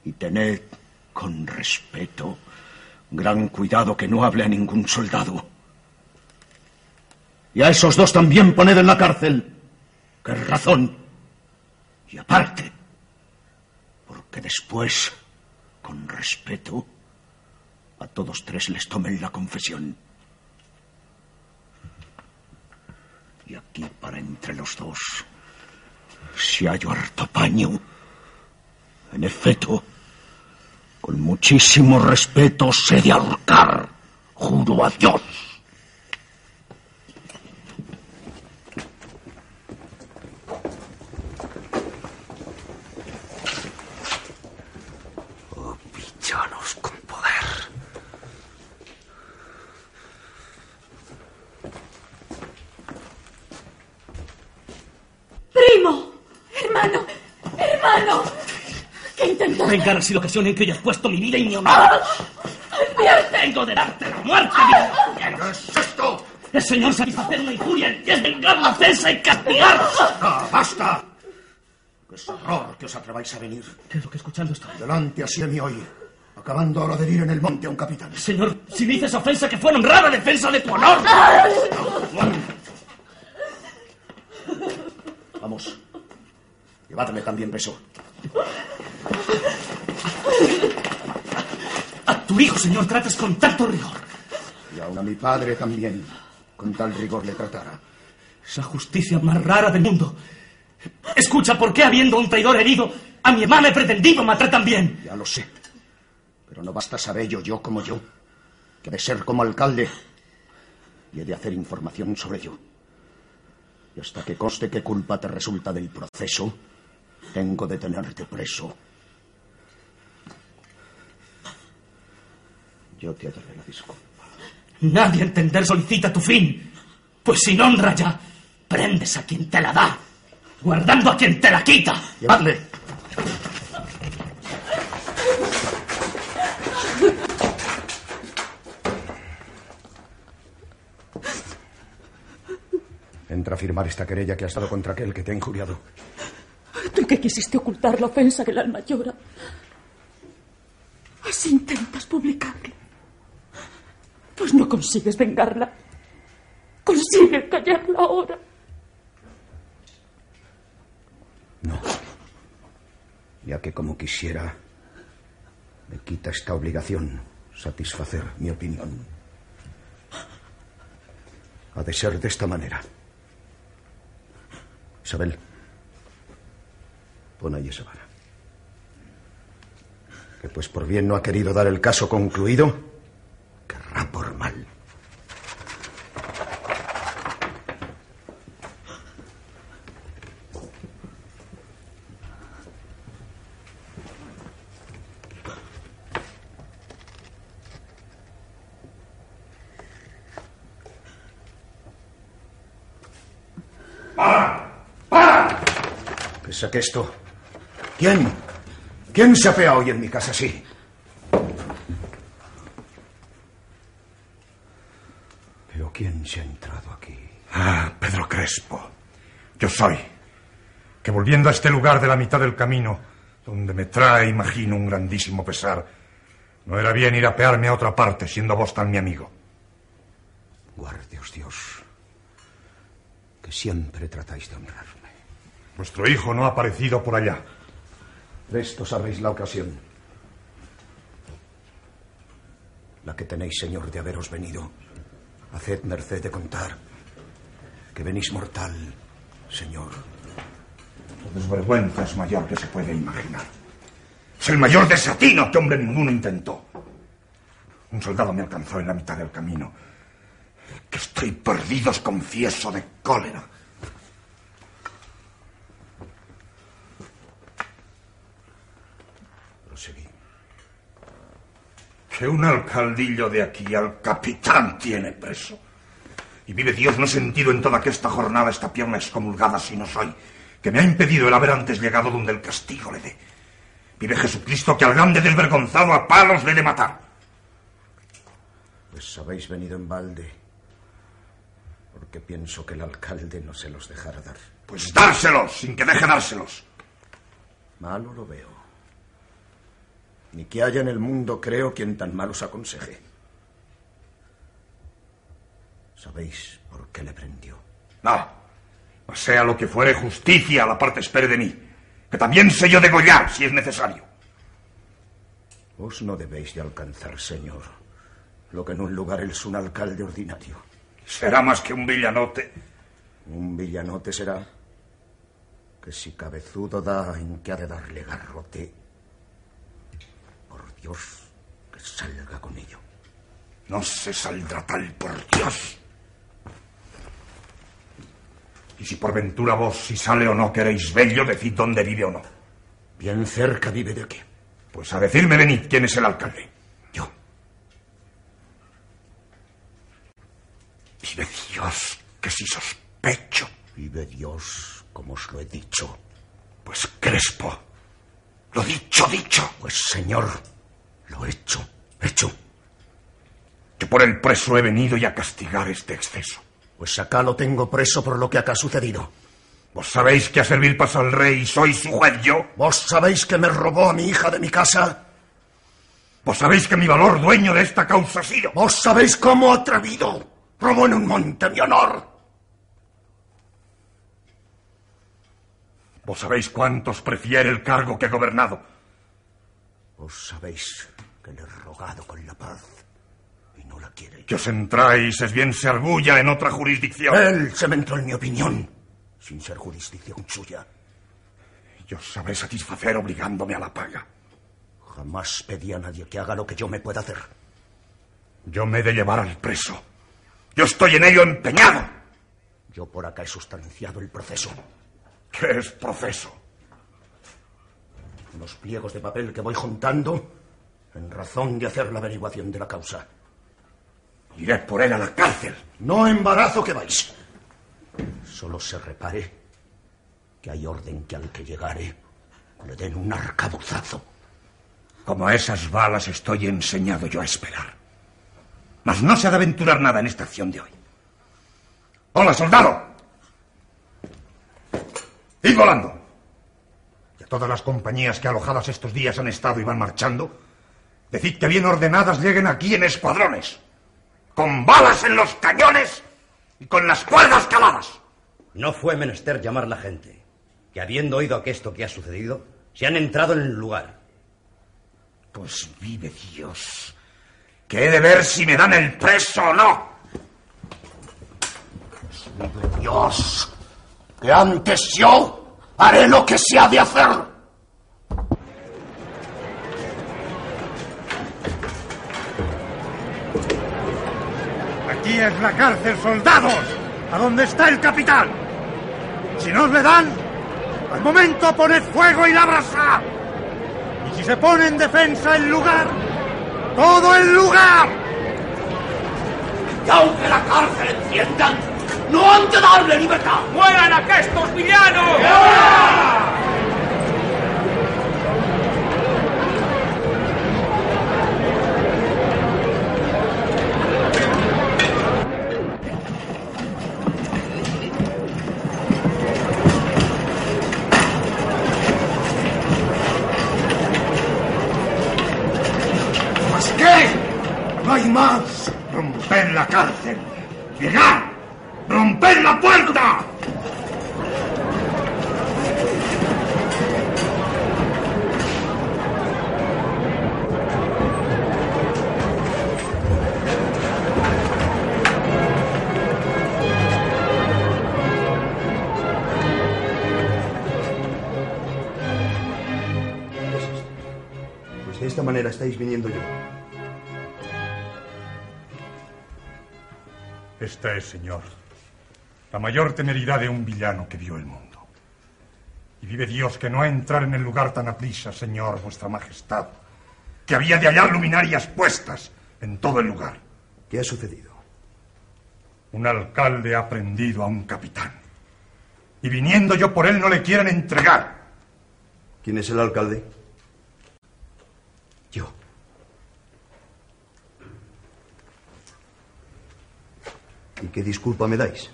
S11: Y tened con respeto gran cuidado que no hable a ningún soldado. Y a esos dos también poned en la cárcel, es razón. Y aparte, porque después, con respeto, a todos tres les tomen la confesión. Y aquí para entre los dos, si hallo harto paño, en efecto, con muchísimo respeto sé de ahorcar, juro a Dios.
S6: Villanos con poder.
S13: Primo, hermano, hermano. ¿Qué intentas?
S14: Vengar así la ocasión en que yo he puesto mi vida y mi honor. Tengo de darte la muerte.
S24: ¿Qué es esto?
S14: El señor satisfacer una injuria y es vengar una ofensa y castigar.
S11: ¡Ah, basta! ¡Qué es horror que os atreváis a venir!
S14: ¿Qué es lo que escuchando estoy?
S11: Delante así de mí hoy, acabando ahora de herir en el monte a un capitán.
S14: Señor, si dices ofensa que fue honrada defensa de tu honor.
S11: Vamos, llevadme también preso.
S14: A tu hijo, señor, tratas con tanto rigor.
S11: Y aún a mi padre también, con tal rigor le tratara.
S14: Esa justicia más rara del mundo. Escucha, ¿por qué habiendo un traidor herido, a mi hermana he pretendido matar también?
S11: Ya lo sé. Pero no basta saberlo yo como yo, que de ser como alcalde y he de hacer información sobre ello. Y hasta que conste qué culpa te resulta del proceso, tengo de tenerte preso.
S25: Yo te daré la disculpa.
S14: Nadie a entender solicita tu fin. Pues sin honra ya, prendes a quien te la da, guardando a quien te la quita.
S25: Llevadle.
S11: Entra a firmar esta querella que ha estado contra aquel que te ha injuriado.
S13: Tú que quisiste ocultar la ofensa que el alma llora. Así intentas publicarla. Pues no consigues vengarla. Consigues callarla ahora.
S11: Ya que como quisiera, me quita esta obligación satisfacer mi opinión. Ha de ser de esta manera. Isabel, esa vara. Que pues por bien no ha querido dar el caso concluido, querrá por mal. ¿Qué saque esto? ¿Quién? ¿Quién se apea hoy en mi casa así? Pero ¿quién se ha entrado aquí?
S15: Ah, Pedro Crespo. Yo soy. Que volviendo a este lugar de la mitad del camino, donde me trae, imagino, un grandísimo pesar, no era bien ir a pearme a otra parte, siendo vos tan mi amigo.
S11: Guardios Dios, que siempre tratáis de honrarme.
S15: Vuestro hijo no ha aparecido por allá.
S11: De esto sabéis la ocasión. La que tenéis, señor, de haberos venido. Haced merced de contar que venís mortal, señor.
S15: La desvergüenza es mayor que se puede imaginar. Es el mayor desatino que hombre ninguno intentó. Un soldado me alcanzó en la mitad del camino. Que estoy perdido, os confieso, de cólera. Que un alcaldillo de aquí al capitán tiene preso. Y vive Dios, no he sentido en toda aquesta jornada esta pierna excomulgada si no soy, que me ha impedido el haber antes llegado donde el castigo le dé. Vive Jesucristo que al grande desvergonzado a palos le de matar.
S11: Pues habéis venido en balde. Porque pienso que el alcalde no se los dejará dar.
S15: Pues dárselos, sin que deje dárselos.
S11: Malo lo veo. Ni que haya en el mundo, creo, quien tan mal os aconseje. ¿Sabéis por qué le prendió?
S15: No, mas sea lo que fuere justicia, la parte espere de mí. Que también sé yo degollar, si es necesario.
S11: Vos no debéis de alcanzar, señor, lo que en un lugar es un alcalde ordinario.
S15: Será más que un villanote.
S11: Un villanote será que si cabezudo da en que ha de darle garrote, Dios, que salga con ello.
S15: No se saldrá tal por Dios. Y si por ventura vos, si sale o no, queréis bello, decid dónde vive o no.
S11: Bien cerca vive de aquí.
S15: Pues a decirme, venid, quién es el alcalde.
S11: Yo.
S15: Vive Dios, que si sospecho.
S11: Vive Dios, como os lo he dicho.
S15: Pues Crespo. Lo dicho, dicho.
S11: Pues señor, lo hecho, hecho.
S15: Que por el preso he venido y a castigar este exceso.
S11: Pues acá lo tengo preso por lo que acá ha sucedido.
S15: ¿Vos sabéis que a servir pasa al rey soy su juez yo?
S11: ¿Vos sabéis que me robó a mi hija de mi casa?
S15: ¿Vos sabéis que mi valor dueño de esta causa ha sido?
S11: ¿Vos sabéis cómo atrevido robó en un monte mi honor?
S15: ¿Vos sabéis cuántos prefiere el cargo que he gobernado?
S11: ¿Vos sabéis que le he rogado con la paz y no la quiere?
S15: Que os entráis, es bien se argulla en otra jurisdicción.
S11: Él se me entró en mi opinión, sin ser jurisdicción suya.
S15: Y os sabré satisfacer obligándome a la paga.
S11: Jamás pedí a nadie que haga lo que yo me pueda hacer.
S15: Yo me he de llevar al preso. Yo estoy en ello empeñado.
S11: Yo por acá he sustanciado el proceso.
S15: ¿Qué es proceso?
S11: Unos pliegos de papel que voy juntando
S23: en razón de hacer la averiguación de la causa.
S15: Iré por él a la cárcel.
S23: No embarazo que vais. Solo se repare que hay orden que al que llegare le den un arcabuzazo.
S15: Como a esas balas estoy enseñado yo a esperar. Mas no se ha de aventurar nada en esta acción de hoy. ¡Hola, soldado! ¡Id volando! A todas las compañías que alojadas estos días han estado y van marchando, decid que bien ordenadas lleguen aquí en escuadrones, con balas en los cañones y con las cuerdas caladas.
S2: No fue menester llamar la gente, que habiendo oído esto que ha sucedido, se han entrado en el lugar.
S15: Pues vive Dios, que he de ver si me dan el preso o no.
S23: Pues vive Dios, que antes yo haré lo que se ha de hacer.
S15: Aquí es la cárcel, soldados, a donde está el capitán. Si no os le dan, al momento poned fuego y la brasa. Y si se pone en defensa el lugar, todo el lugar.
S23: Y aunque la cárcel enciendan, no han de darle libertad.
S3: ¡Mueran aquestos villanos!
S15: ¿Más qué? No hay más. Romped la cárcel. Llegad. Romped la puerta.
S5: Pues de esta manera estáis viniendo yo.
S15: Esta es, señor, la mayor temeridad de un villano que vio el mundo. Y vive Dios que no a entrar en el lugar tan aprisa, señor, vuestra majestad, que había de hallar luminarias puestas en todo el lugar.
S5: ¿Qué ha sucedido?
S15: Un alcalde ha prendido a un capitán. Y viniendo yo por él no le quieren entregar.
S5: ¿Quién es el alcalde?
S23: Yo.
S5: ¿Y qué disculpa me dais?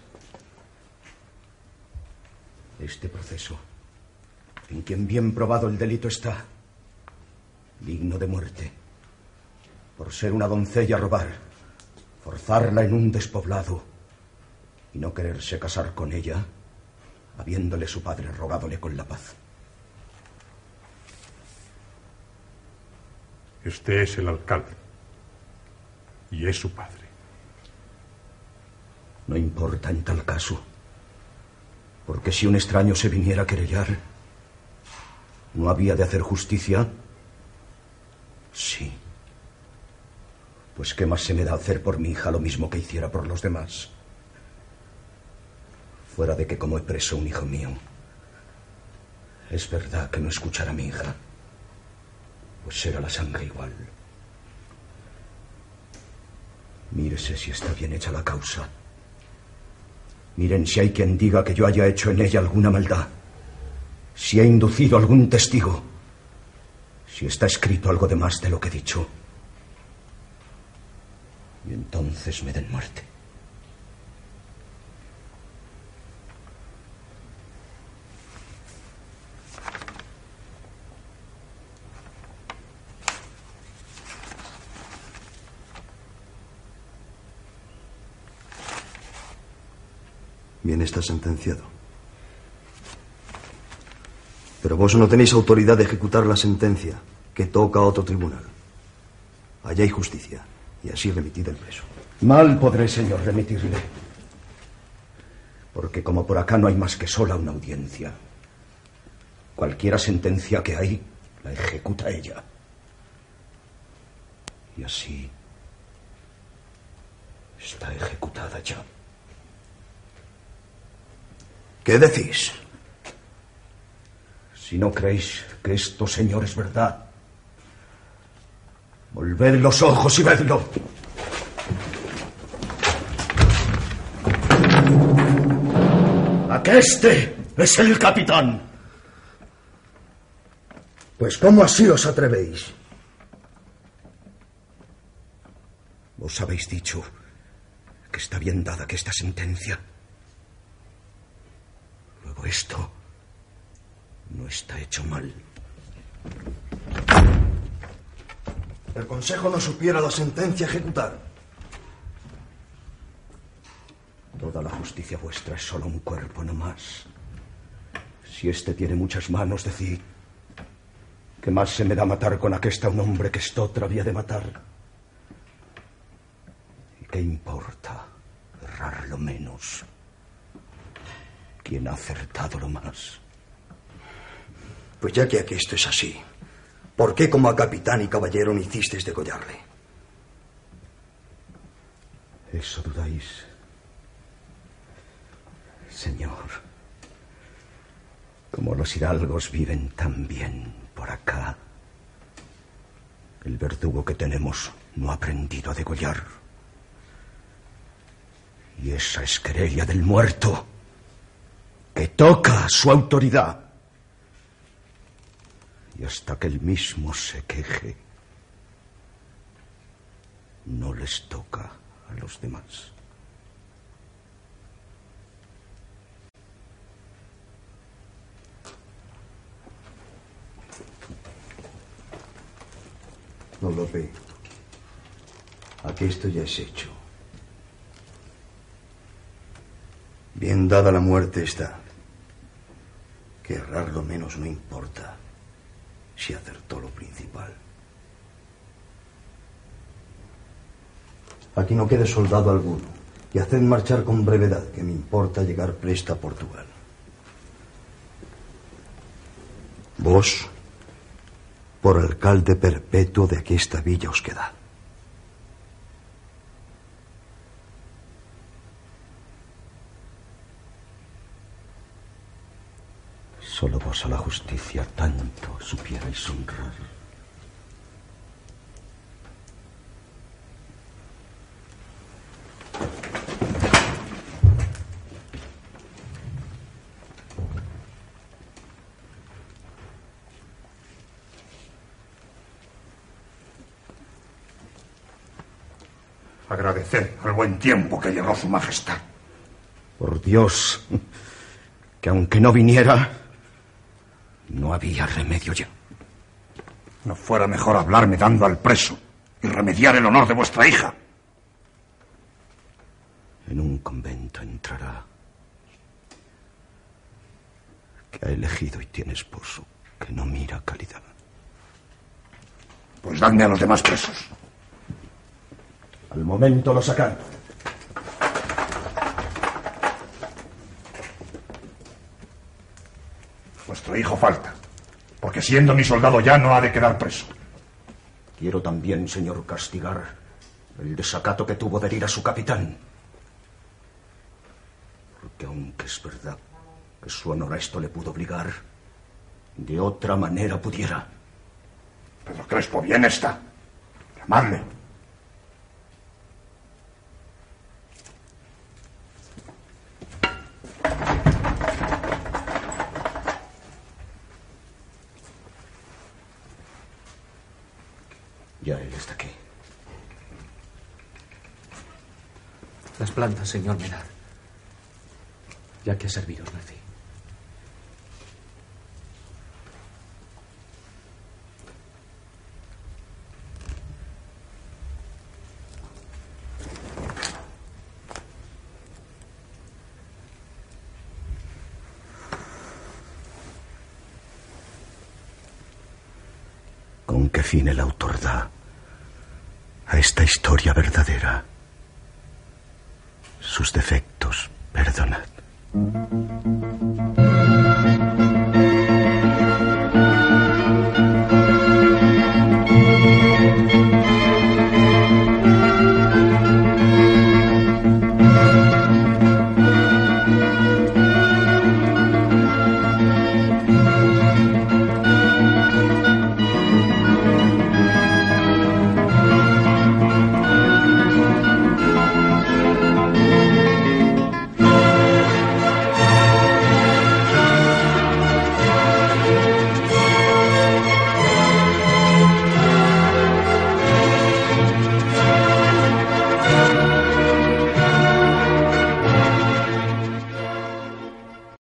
S11: Este proceso, en quien bien probado el delito está, digno de muerte, por ser una doncella robar, forzarla en un despoblado y no quererse casar con ella, habiéndole su padre rogadole con la paz.
S15: Este es el alcalde. Y es su padre.
S11: No importa en tal caso, porque si un extraño se viniera a querellar, ¿no había de hacer justicia? Sí. Pues qué más se me da hacer por mi hija lo mismo que hiciera por los demás. Fuera de que como he preso un hijo mío, es verdad que no escuchara a mi hija, pues era la sangre igual. Mírese si está bien hecha la causa. Miren si hay quien diga que yo haya hecho en ella alguna maldad, si he inducido algún testigo, si está escrito algo de más de lo que he dicho. Y entonces me den muerte.
S5: Bien está sentenciado. Pero vos no tenéis autoridad de ejecutar la sentencia, que toca a otro tribunal. Allá hay justicia, y así remitid el preso.
S11: Mal podré, señor, remitirle. Porque como por acá no hay más que sola una audiencia, cualquiera sentencia que hay, la ejecuta ella. Y así está ejecutada ya.
S5: ¿Qué decís?
S11: Si no creéis que esto, señor, es verdad, Volved los ojos y vedlo. Aqueste es el capitán.
S26: Pues ¿cómo así os atrevéis?
S11: Os habéis dicho que está bien dada que esta sentencia. Esto no está hecho mal.
S26: El Consejo no supiera la sentencia ejecutar.
S11: Toda la justicia vuestra es solo un cuerpo, no más. Si éste tiene muchas manos, decid que más se me da matar con aquesta un hombre que estotra había de matar. ¿Y qué importa errar lo menos? ¿Quién ha acertado lo más?
S26: Pues ya que aquí esto es así, ¿por qué como a capitán y caballero no hicisteis degollarle?
S11: ¿Eso dudáis? Señor, como los hidalgos viven tan bien por acá, el verdugo que tenemos no ha aprendido a degollar. Y esa es querella del muerto que toca su autoridad. Y hasta que él mismo se queje, no les toca a los demás.
S26: Don Lope, aquí esto ya es hecho. Bien dada la muerte está. Errar lo menos no importa si acertó lo principal. Aquí no quede soldado alguno y haced marchar con brevedad, que me importa llegar presta a Portugal. Vos, por alcalde perpetuo de aquesta villa os queda.
S11: Solo vos a la justicia tanto supierais honrar.
S15: Agradecer al buen tiempo que llegó su majestad.
S11: Por Dios, que aunque no viniera, no había remedio ya.
S15: ¿No fuera mejor hablarme dando al preso y remediar el honor de vuestra hija?
S11: En un convento entrará que ha elegido y tiene esposo que no mira calidad.
S15: Pues dadme a los demás presos.
S11: Al momento lo sacan.
S15: Vuestro hijo falta, porque siendo mi soldado ya no ha de quedar preso.
S11: Quiero también, señor, castigar el desacato que tuvo de herir a su capitán. Porque aunque es verdad que su honor a esto le pudo obligar, de otra manera pudiera.
S15: Pedro Crespo, bien está. Llamadle.
S11: Ya él está aquí.
S10: Las plantas, señor Menard. Ya que a serviros nací.
S11: ¿Con qué fin el autor da a esta historia verdadera? Sus defectos, perdonad.